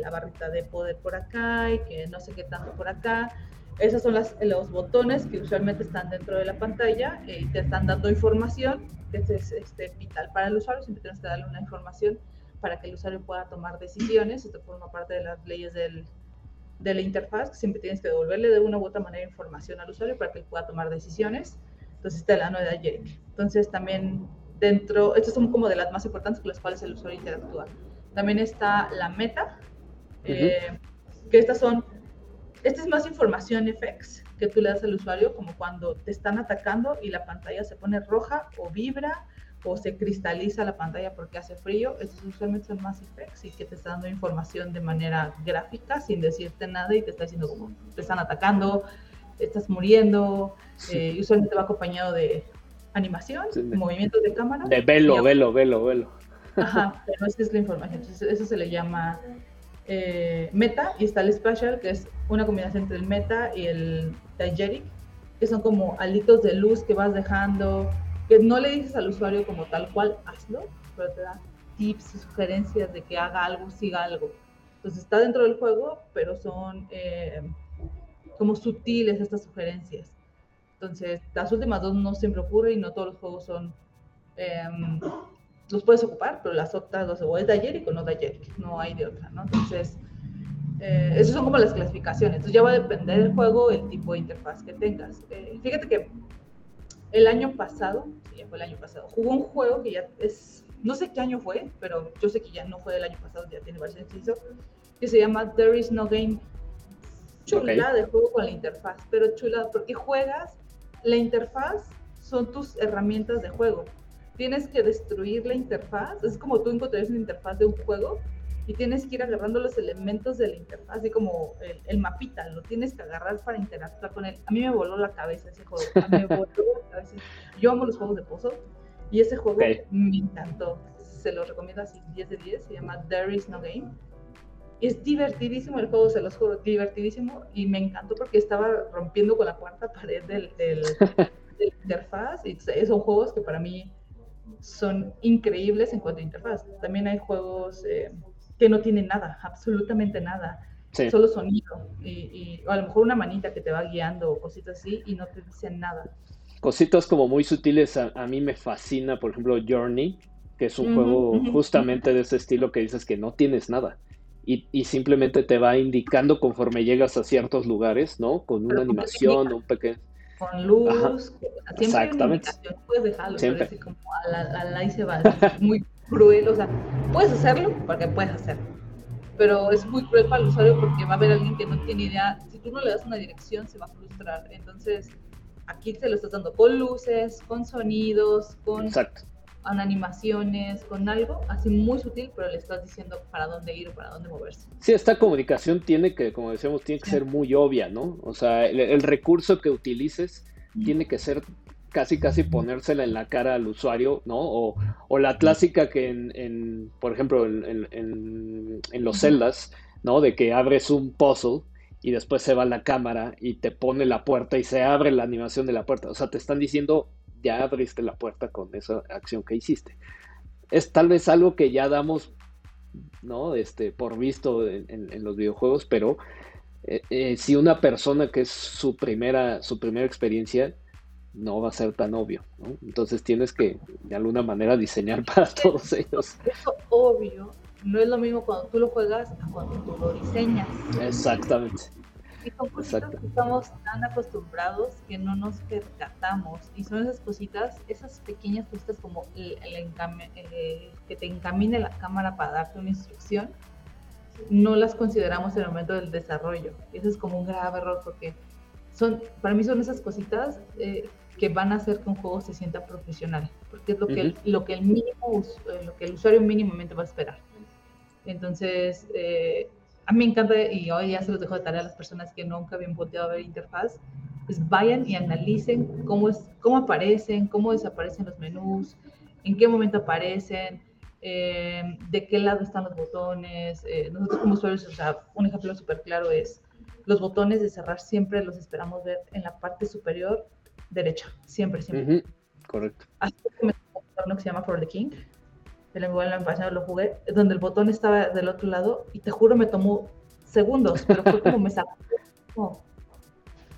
la barrita de poder por acá y que no sé qué tanto por acá. Esos son los botones que usualmente están dentro de la pantalla y te están dando información, que es este, vital para el usuario, siempre tienes que darle una información para que el usuario pueda tomar decisiones. Esto forma parte de las leyes del, de la interfaz, que siempre tienes que devolverle de una u otra manera información al usuario para que él pueda tomar decisiones. Entonces está la novedad Jerick. Entonces también dentro, estas son como de las más importantes con las cuales el usuario interactúa. También está la meta, eh, que estas son, esta es más información FX que tú le das al usuario, como cuando te están atacando y la pantalla se pone roja o vibra o se cristaliza la pantalla porque hace frío, estos usualmente son más effects y que te está dando información de manera gráfica sin decirte nada y te está diciendo como te están atacando, estás muriendo, eh, y usualmente va acompañado de animación, movimientos de cámara. De velo, velo, velo, velo. Ajá, pero esa es la información. Entonces, eso se le llama eh, meta y está el special, que es una combinación entre el meta y el diegetic, que son como alitos de luz que vas dejando, que no le dices al usuario como tal cual, hazlo, pero te da tips y sugerencias de que haga algo, siga algo. Entonces está dentro del juego, pero son eh, como sutiles estas sugerencias. Entonces, las últimas dos no siempre ocurre y no todos los juegos son. Em, los puedes ocupar, pero las otras dos, o es de o no de no hay de otra, ¿no? Entonces, eh, esas son como las clasificaciones. Entonces, ya va a depender del juego, el tipo de interfaz que tengas. Eh, fíjate que el año pasado, sí, ya fue el año pasado, jugó un juego que ya es. No sé qué año fue, pero yo sé que ya no fue del año pasado, ya tiene varios años, que se llama There is no game chula de juego con la interfaz, pero chula porque juegas la interfaz son tus herramientas de juego. Tienes que destruir la interfaz. Es como tú encontrarías una interfaz de un juego y tienes que ir agarrando los elementos de la interfaz, así como el, mapita, lo tienes que agarrar para interactuar con él. A mí me voló la cabeza ese juego. A mí me voló la cabeza. Yo amo los juegos de pozo y ese juego me encantó. Se lo recomiendo así 10 de 10. Se llama There is no game es divertidísimo el juego, se los juro, divertidísimo. Y me encantó porque estaba rompiendo con la cuarta pared del, del, (laughs) interfaz. Y son juegos que para mí son increíbles en cuanto a interfaz. También hay juegos eh, que no tienen nada, absolutamente nada. Solo sonido. Y, o a lo mejor una manita que te va guiando o cositas así y no te dicen nada. Cositas como muy sutiles a, a mí me fascina, por ejemplo, Journey, que es un juego justamente de ese estilo que dices que no tienes nada y, simplemente te va indicando conforme llegas a ciertos lugares, ¿no? Con una animación, un pequeño... Con luz, exactamente. puedes dejarlo, siempre. Como a la, a se va, muy cruel, o sea, puedes hacerlo porque puedes hacerlo, pero es muy cruel para el usuario porque va a haber alguien que no tiene idea, si tú no le das una dirección se va a frustrar, entonces aquí te lo estás dando con luces, con sonidos, con Exacto. con animaciones, con algo así muy sutil, pero le estás diciendo para dónde ir o para dónde moverse. Sí, esta comunicación tiene que, como decíamos, tiene que ser muy obvia, ¿no? O sea, el, recurso que utilices tiene que ser casi casi ponérsela en la cara al usuario, ¿no? O, o la clásica que en, por ejemplo, en, en, los celdas, ¿no? De que abres un puzzle y después se va la cámara y te pone la puerta y se abre la animación de la puerta. O sea, te están diciendo ya abriste la puerta con esa acción que hiciste. Es tal vez algo que ya damos, ¿no? Este, por visto en, los videojuegos, pero eh, eh, si una persona que es su primera, su primera experiencia, no va a ser tan obvio, ¿no? Entonces tienes que de alguna manera diseñar para todos ellos. Eso obvio no es lo mismo cuando tú lo juegas a cuando tú lo diseñas. Exactamente. Y son cositas que estamos tan acostumbrados que no nos percatamos. Y son esas cositas, esas pequeñas cositas como el, eh, que te encamine la cámara para darte una instrucción, no las consideramos en el momento del desarrollo. Y eso es como un grave error porque son, para mí son esas cositas eh, que van a hacer que un juego se sienta profesional, porque es lo que, el, lo que el mínimo, eh, lo que el usuario mínimamente va a esperar. Entonces, eh, a mí me encanta, y hoy ya se los dejo de tarea a las personas que nunca habían volteado a ver interfaz, pues vayan y analicen cómo, es, cómo aparecen, cómo desaparecen los menús, en qué momento aparecen, eh, de qué lado están los botones. Eh, nosotros como usuarios, o sea, un ejemplo súper claro es los botones de cerrar siempre los esperamos ver en la parte superior derecha, siempre, siempre. Correcto. Así que me uno que se llama For the King, el en la página lo jugué, donde el botón estaba del otro lado y te juro me tomó segundos, pero fue como me sacó.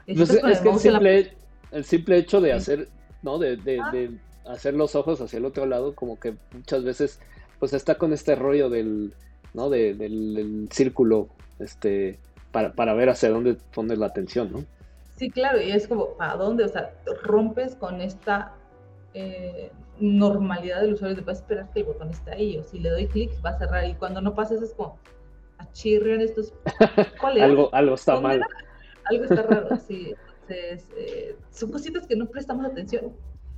es, que el simple, el simple hecho de hacer, ¿no? De, de, ah. de, hacer los ojos hacia el otro lado, como que muchas veces, pues está con este rollo del, ¿no? De, del, círculo, este, para, para ver hacia dónde pones la atención, ¿no? Sí, claro, y es como, ¿para dónde? O sea, rompes con esta eh, normalidad del usuario de va a esperar que el botón esté ahí, o si le doy clic va a cerrar, y cuando no pasa eso es como, achirrian estos, ¿cuál es? algo, algo está mal. Algo está raro, sí. Entonces, eh, son cositas que no prestamos atención.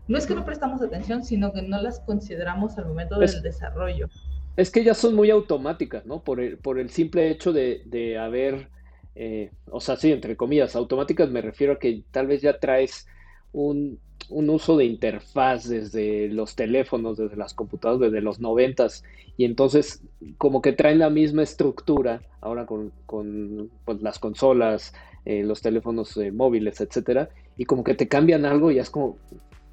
No es que no prestamos atención, sino que no las consideramos al momento del desarrollo. Es que ya son muy automáticas, ¿no? Por el, por el simple hecho de, de haber, eh, o sea, sí, entre comillas, automáticas me refiero a que tal vez ya traes un, un uso de interfaz desde los teléfonos, desde las computadoras, desde los noventas, y entonces como que traen la misma estructura ahora con, con pues, las consolas, eh, los teléfonos eh, móviles, etcétera, y como que te cambian algo y es como,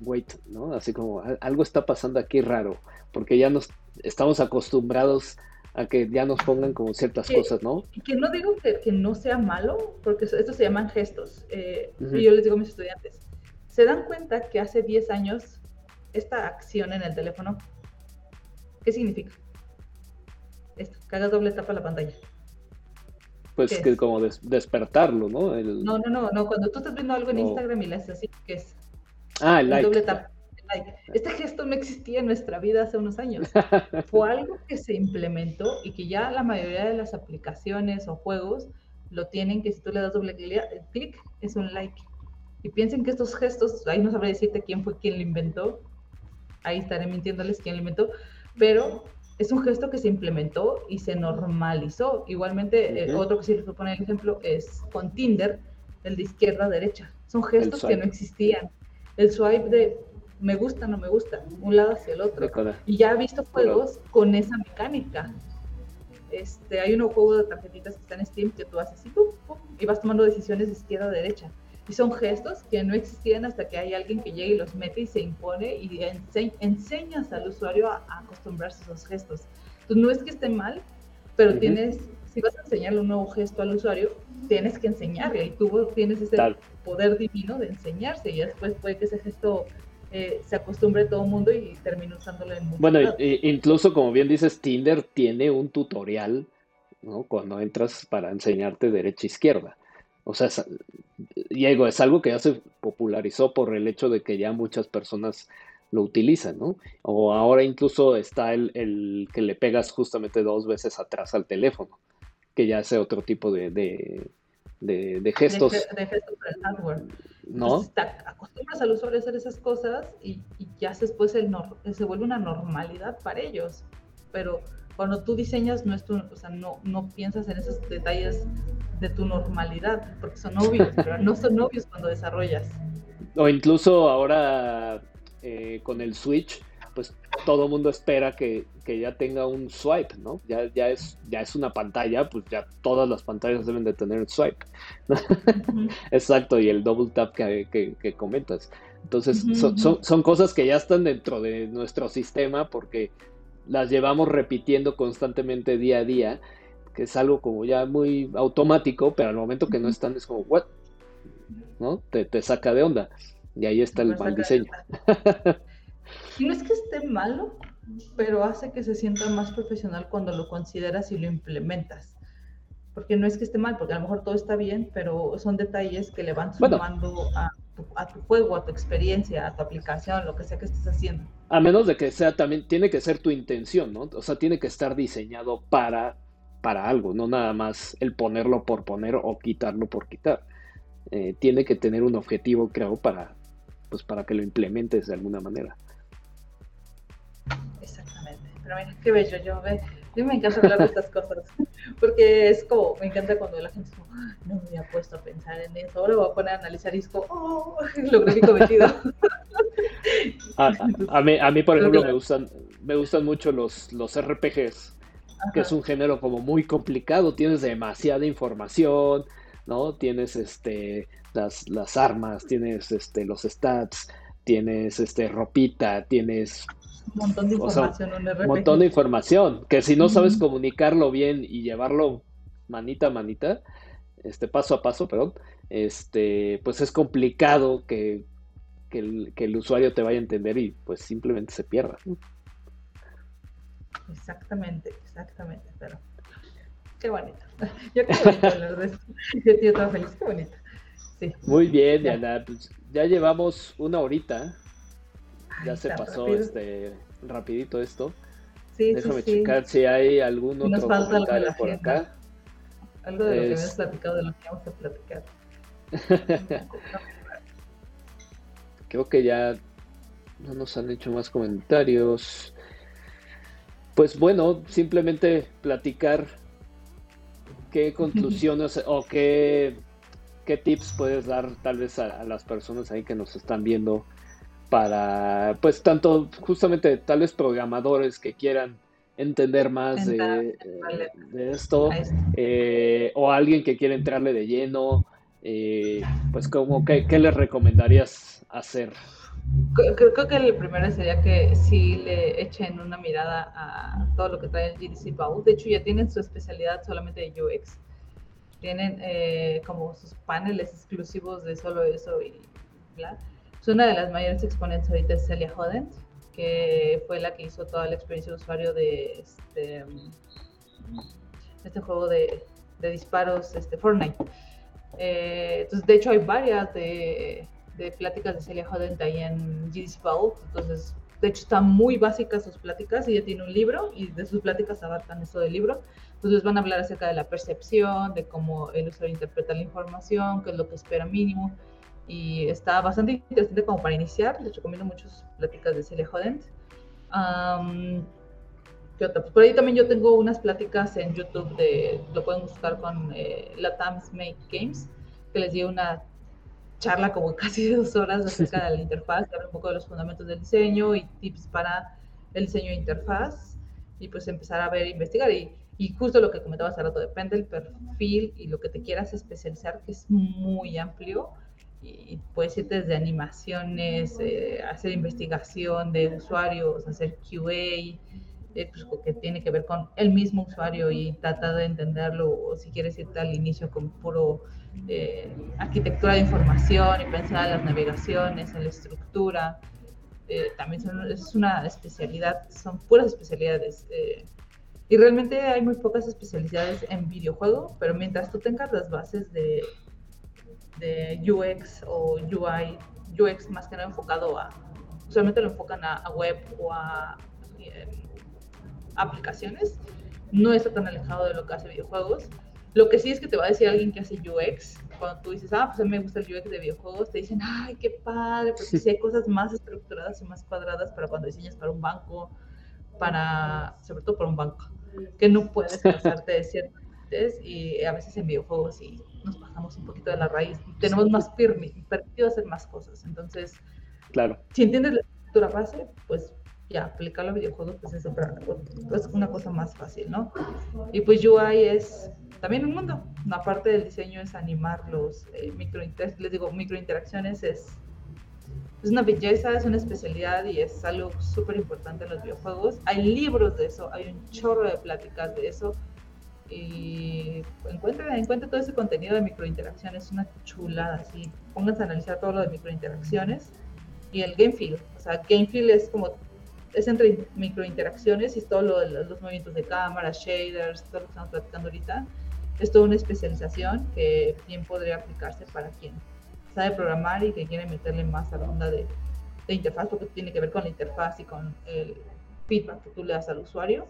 wait, ¿no? Así como algo está pasando aquí raro, porque ya nos estamos acostumbrados a que ya nos pongan como ciertas cosas, ¿no? Que no digo que, que, no sea malo, porque esto se llaman gestos. Eh, y yo les digo a mis estudiantes, ¿Se dan cuenta que hace 10 años esta acción en el teléfono, qué significa? Esto, que hagas doble tapa la pantalla. Pues que como despertarlo, ¿no? No, no, no, no, cuando tú estás viendo algo en Instagram y le haces así, ¿qué es? Ah, el like. Doble tapa. (laughs) Este gesto no existía en nuestra vida hace unos años. (laughs) Fue algo que se implementó y que ya la mayoría de las aplicaciones o juegos lo tienen, que si tú le das doble clic, es un like. Y piensen que estos gestos, ahí no sabré decirte quién fue quien lo inventó, ahí estaré mintiéndoles quién lo inventó, pero es un gesto que se implementó y se normalizó. Igualmente, eh, otro que sí les voy a poner el ejemplo es con Tinder, el de izquierda a derecha. Son gestos que no existían. El swipe de me gusta, no me gusta, un lado hacia el otro. Y ya he visto juegos con esa mecánica. Este, hay un juego de tarjetitas que está en Steam que tú haces así, y vas tomando decisiones de izquierda a derecha. Y son gestos que no existían hasta que hay alguien que llega y los mete y se impone y enseñas al usuario a, acostumbrarse a esos gestos. Entonces no es que esté mal, pero tienes, si vas a enseñarle un nuevo gesto al usuario, tienes que enseñarle y tú tienes ese poder divino de enseñarse y después puede que ese gesto eh, se acostumbre todo el mundo y termine usándolo en muchos Bueno, incluso como bien dices, Tinder tiene un tutorial, ¿no? Cuando entras para enseñarte derecha e izquierda. O sea, Diego, es algo que ya se popularizó por el hecho de que ya muchas personas lo utilizan, ¿no? O ahora incluso está el, el que le pegas justamente dos veces atrás al teléfono, que ya hace otro tipo de, de, de, gestos. De, gestos del hardware. ¿No? acostumbras al usuario a hacer esas cosas y, y ya después el se vuelve una normalidad para ellos. Pero cuando tú diseñas, no, es tu, o sea, no, no piensas en esos detalles de tu normalidad, porque son obvios, pero no son obvios cuando desarrollas. O incluso ahora eh, con el Switch, pues todo el mundo espera que, que, ya tenga un swipe, ¿no? Ya, ya, es, ya es una pantalla, pues ya todas las pantallas deben de tener el swipe. (laughs) Exacto, y el double tap que, que, comentas. Entonces, son, son, son, cosas que ya están dentro de nuestro sistema porque las llevamos repitiendo constantemente día a día, que es algo como ya muy automático, pero al momento que no están es como, ¿what? ¿No? Te, te saca de onda. Y ahí está el mal diseño. (laughs) no es que esté malo, pero hace que se sienta más profesional cuando lo consideras y lo implementas. Porque no es que esté mal, porque a lo mejor todo está bien, pero son detalles que le van sumando a a tu juego, a tu experiencia, a tu aplicación, lo que sea que estés haciendo. A menos de que sea también, tiene que ser tu intención, ¿no? O sea, tiene que estar diseñado para para algo, no nada más el ponerlo por poner o quitarlo por quitar. Eh, tiene que tener un objetivo, creo, para, pues, para que lo implementes de alguna manera. Exactamente. Pero mira, qué bello. Yo, a mí me encanta hablar de estas cosas. (laughs) Porque es como, me encanta cuando la gente es como, ah, no me había puesto a pensar en eso. Ahora voy a poner a analizar y es como, oh, (laughs) lo que he cometido. (laughs) A, mí, a mí, por ejemplo, me gustan, me gustan mucho los, los RPGs, que es un género como muy complicado. Tienes demasiada información, ¿no? Tienes este, las, las armas, tienes este, los stats, tienes este, ropita, tienes un montón de información. un montón de información, que si no sabes comunicarlo bien y llevarlo manita a manita, este, paso a paso, perdón, este, pues es complicado que, que, el, que el usuario te vaya a entender y pues simplemente se pierda. Exactamente, exactamente, pero qué bonito. (laughs) Yo qué bonito hablar de esto. Yo estoy toda feliz, qué bonito. Sí. Muy bien, Diana, pues ya llevamos una horita ya se pasó este rapidito esto. Sí, Déjame checar si hay algún otro comentario por acá. Algo de lo que habías platicado, de lo que vamos a platicar. (laughs) Creo que ya no nos han hecho más comentarios. Pues bueno, simplemente platicar qué (laughs) conclusiones o qué, qué tips puedes dar tal vez a, a, las personas ahí que nos están viendo para, pues, tanto justamente tales programadores que quieran entender más de, de, esto, eh, o alguien que quiera entrarle de lleno, eh, pues, como, ¿qué, ¿qué les recomendarías hacer? Creo, que el primero sería que si le echen una mirada a todo lo que trae el GDC Bow. De hecho, ya tienen su especialidad solamente de UX. Tienen eh, como sus paneles exclusivos de solo eso y bla una de las mayores exponentes ahorita es Celia Hodent, que fue la que hizo toda la experiencia de usuario de este, este juego de, de, disparos, este, Fortnite. Eh, entonces, de hecho, hay varias de, de pláticas de Celia Hodent ahí en GDC Vault. Entonces, de hecho, están muy básicas sus pláticas. Ella tiene un libro y de sus pláticas abarcan eso del libro. Entonces, van a hablar acerca de la percepción, de cómo el usuario interpreta la información, qué es lo que espera mínimo y está bastante interesante como para iniciar. Les recomiendo muchas pláticas de Celia Hodent. Pues por ahí también yo tengo unas pláticas en YouTube de, lo pueden buscar con eh, Latam's Make Games, que les di una charla como (laughs) casi dos horas acerca de la interfaz, que habla un poco de los fundamentos del diseño y tips para el diseño de interfaz y pues empezar a ver investigar y, y justo lo que comentabas hace rato, depende del perfil y lo que te quieras especializar, que es muy amplio y puedes ir desde animaciones, eh, hacer investigación de usuarios, hacer QA, eh, pues, que tiene que ver con el mismo usuario y tratar de entenderlo, o si quieres irte al inicio con puro eh, arquitectura de información y pensar en las navegaciones, en la estructura. también es una especialidad, son puras especialidades. y realmente hay muy pocas especialidades en videojuego, pero mientras tú tengas las bases de de UX o UI, UX más que nada enfocado a, usualmente lo enfocan a, web o a em, aplicaciones, no está tan alejado de lo que hace videojuegos. Lo que sí es que te va a decir alguien que hace UX, cuando tú dices, ah, pues a mí me gusta el UX de videojuegos, te dicen, ay, qué padre, porque sí hay cosas más estructuradas y más cuadradas para cuando diseñas para un banco, para, sobre todo para un banco, que no puedes pasarte de ciertas y a veces en videojuegos y nos pasamos un poquito de la raíz. Tenemos más permitido hacer más cosas. Entonces, claro. si entiendes la estructura base, pues ya, aplicarlo a videojuegos, pues es, es una cosa más fácil, ¿no? Y pues UI es también un mundo. Una parte del diseño es animar los eh, micro, les digo, microinteracciones es, es una belleza, es una especialidad y es algo súper importante en los videojuegos. Hay libros de eso, hay un chorro de pláticas de eso y encuentren, encuentren todo ese contenido de microinteracciones, es una chulada, así, pónganse a analizar todo lo de microinteracciones y el game feel, o sea, game feel es como, es entre microinteracciones y todo lo de los movimientos de cámara, shaders, todo lo que estamos platicando ahorita, es toda una especialización que bien podría aplicarse para quien sabe programar y que quiere meterle más a la onda de, de interfaz, porque tiene que ver con la interfaz y con el feedback que tú le das al usuario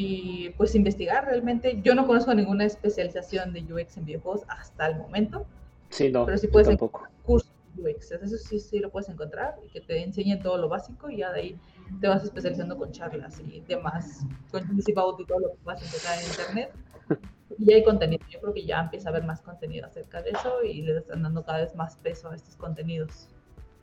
y pues investigar realmente. Yo no conozco ninguna especialización de UX en videojuegos hasta el momento. Sí, no, pero sí puedes tampoco. cursos de UX, eso sí, sí lo puedes encontrar y que te enseñen todo lo básico y ya de ahí te vas especializando con charlas y demás, con y todo lo que vas a encontrar en internet. (laughs) Y hay contenido, yo creo que ya empieza a haber más contenido acerca de eso y le están dando cada vez más peso a estos contenidos.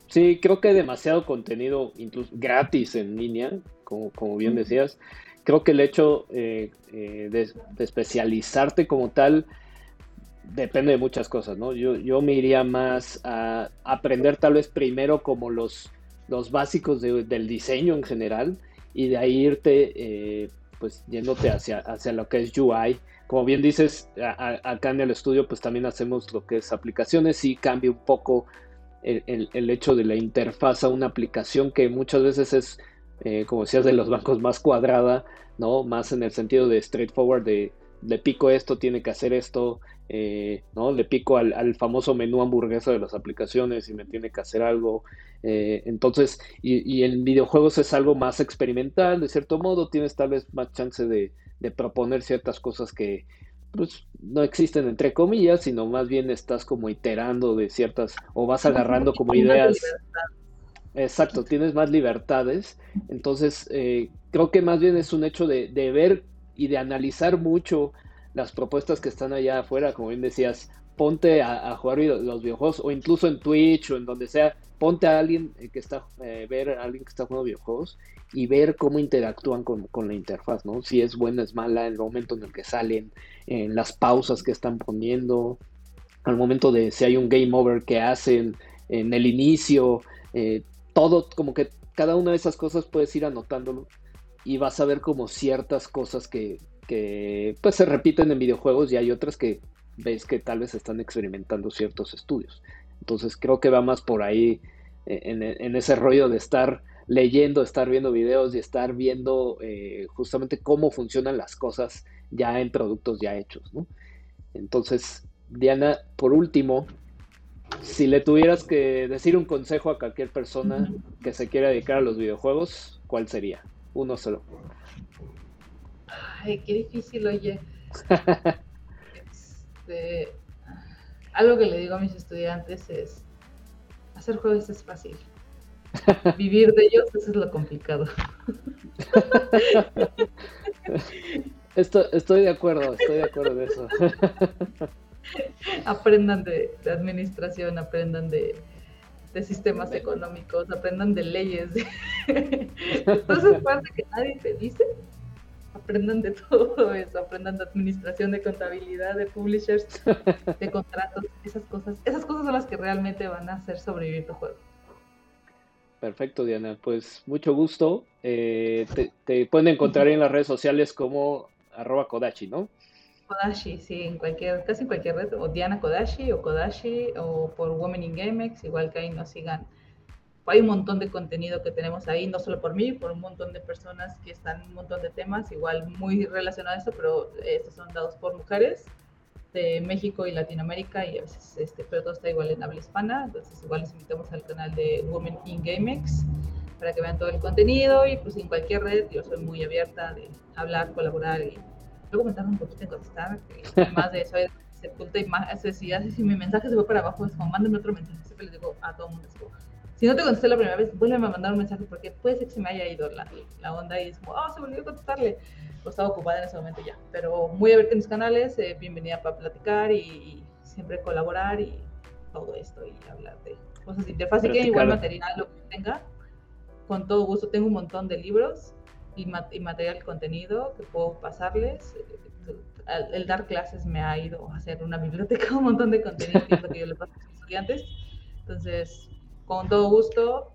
Sí, creo que hay demasiado contenido, incluso gratis en línea, como, como bien decías. Creo que el hecho eh, eh, de, especializarte como tal depende de muchas cosas, ¿no? Yo, yo me iría más a aprender tal vez primero como los, los básicos del diseño en general y de ahí irte eh, pues yéndote hacia, hacia lo que es UI. Como bien dices, acá en el estudio pues también hacemos lo que es aplicaciones y cambia un poco el, hecho de la interfaz a una aplicación que muchas veces es, eh, como decías, de los bancos más cuadrada, ¿no? Más en el sentido de straightforward, de le pico esto, tiene que hacer esto, eh, ¿no? Le pico al, famoso menú hamburguesa de las aplicaciones y me tiene que hacer algo. Eh, entonces, y, en videojuegos es algo más experimental, de cierto modo, tienes tal vez más chance de, de proponer ciertas cosas que, pues no existen entre comillas, sino más bien estás como iterando de ciertas o vas agarrando como ideas. Exacto, tienes más libertades. Entonces, eh, creo que más bien es un hecho de, ver y de analizar mucho las propuestas que están allá afuera, como bien decías, ponte a, jugar los videojuegos o incluso en Twitch o en donde sea, ponte a alguien que está, eh, ver a alguien que está jugando videojuegos y ver cómo interactúan con, la interfaz, ¿no? Si es buena, es mala, el momento en el que salen, en las pausas que están poniendo, al momento de si hay un game over que hacen, en el inicio, eh, todo, como que cada una de esas cosas puedes ir anotándolo y vas a ver como ciertas cosas que, que pues se repiten en videojuegos y hay otras que ves que tal vez están experimentando ciertos estudios. Entonces creo que va más por ahí eh, en, ese rollo de estar leyendo, estar viendo videos y estar viendo eh, justamente cómo funcionan las cosas ya en productos ya hechos. ¿no? Entonces, Diana, por último, si le tuvieras que decir un consejo a cualquier persona que se quiera dedicar a los videojuegos, ¿cuál sería? Uno solo. Ay, qué difícil, oye. (laughs) Este, algo que le digo a mis estudiantes es, hacer juegos es fácil. (laughs) Vivir de ellos, eso es lo complicado. (laughs) Estoy, de acuerdo, estoy de acuerdo de eso. (laughs) Aprendan de, administración, aprendan de, sistemas económicos, aprendan de leyes. (laughs) Entonces, parte que nadie te dice, aprendan de (laughs) todo eso, aprendan de administración, de contabilidad, de publishers, de contratos, esas cosas. Esas cosas son las que realmente van a hacer sobrevivir tu juego. Perfecto, Diana. Pues mucho gusto. Eh, te, pueden encontrar en las redes sociales como arroba Kodashi, ¿no? Kodashi, sí, en cualquier, casi en cualquier red, o Diana Kodashi, o Kodashi, o por Women in GameX, igual que ahí nos sigan. Hay un montón de contenido que tenemos ahí, no solo por mí, por un montón de personas que están en un montón de temas, igual muy relacionados a esto, pero estos son dados por mujeres de México y Latinoamérica y a veces, este, pero todo está igual en habla hispana, entonces igual les invitamos al canal de Women in GameX para que vean todo el contenido y pues en cualquier red yo soy muy abierta de hablar, colaborar y me tardo un poquito en contestar, (laughs) más de eso se oculta y más, si, si mi mensaje se fue para abajo es como mándenme otro mensaje, siempre les digo a todo el mundo, si no te contesté la primera vez, vuelve a mandar un mensaje porque puede ser que se me haya ido la, la onda y es como, oh, se me olvidó contestarle. O estaba ocupada en ese momento ya. Pero muy abierta en mis canales, eh, bienvenida para platicar y, siempre colaborar y todo esto y hablar de cosas de interfaz. Así que igual material, lo que tenga, con todo gusto. Tengo un montón de libros y, y material, contenido que puedo pasarles. El, el, dar clases me ha ido a hacer una biblioteca, (laughs) un montón de contenido que yo le paso a mis estudiantes. Entonces, con todo gusto,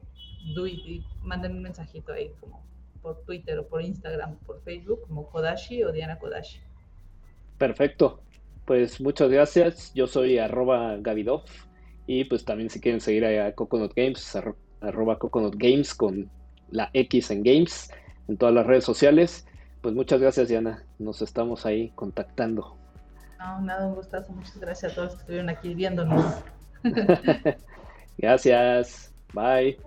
do y manden un mensajito ahí, como por Twitter o por Instagram, por Facebook, como Kodashi o Diana Kodashi. Perfecto. Pues muchas gracias. Yo soy arroba Gavidov. Y pues también si quieren seguir a Coconut Games, arroba Coconut Games con la X en Games en todas las redes sociales. Pues muchas gracias, Diana. Nos estamos ahí contactando. No, nada, un gustazo. Muchas gracias a todos que estuvieron aquí viéndonos. (laughs) Gracias. Bye.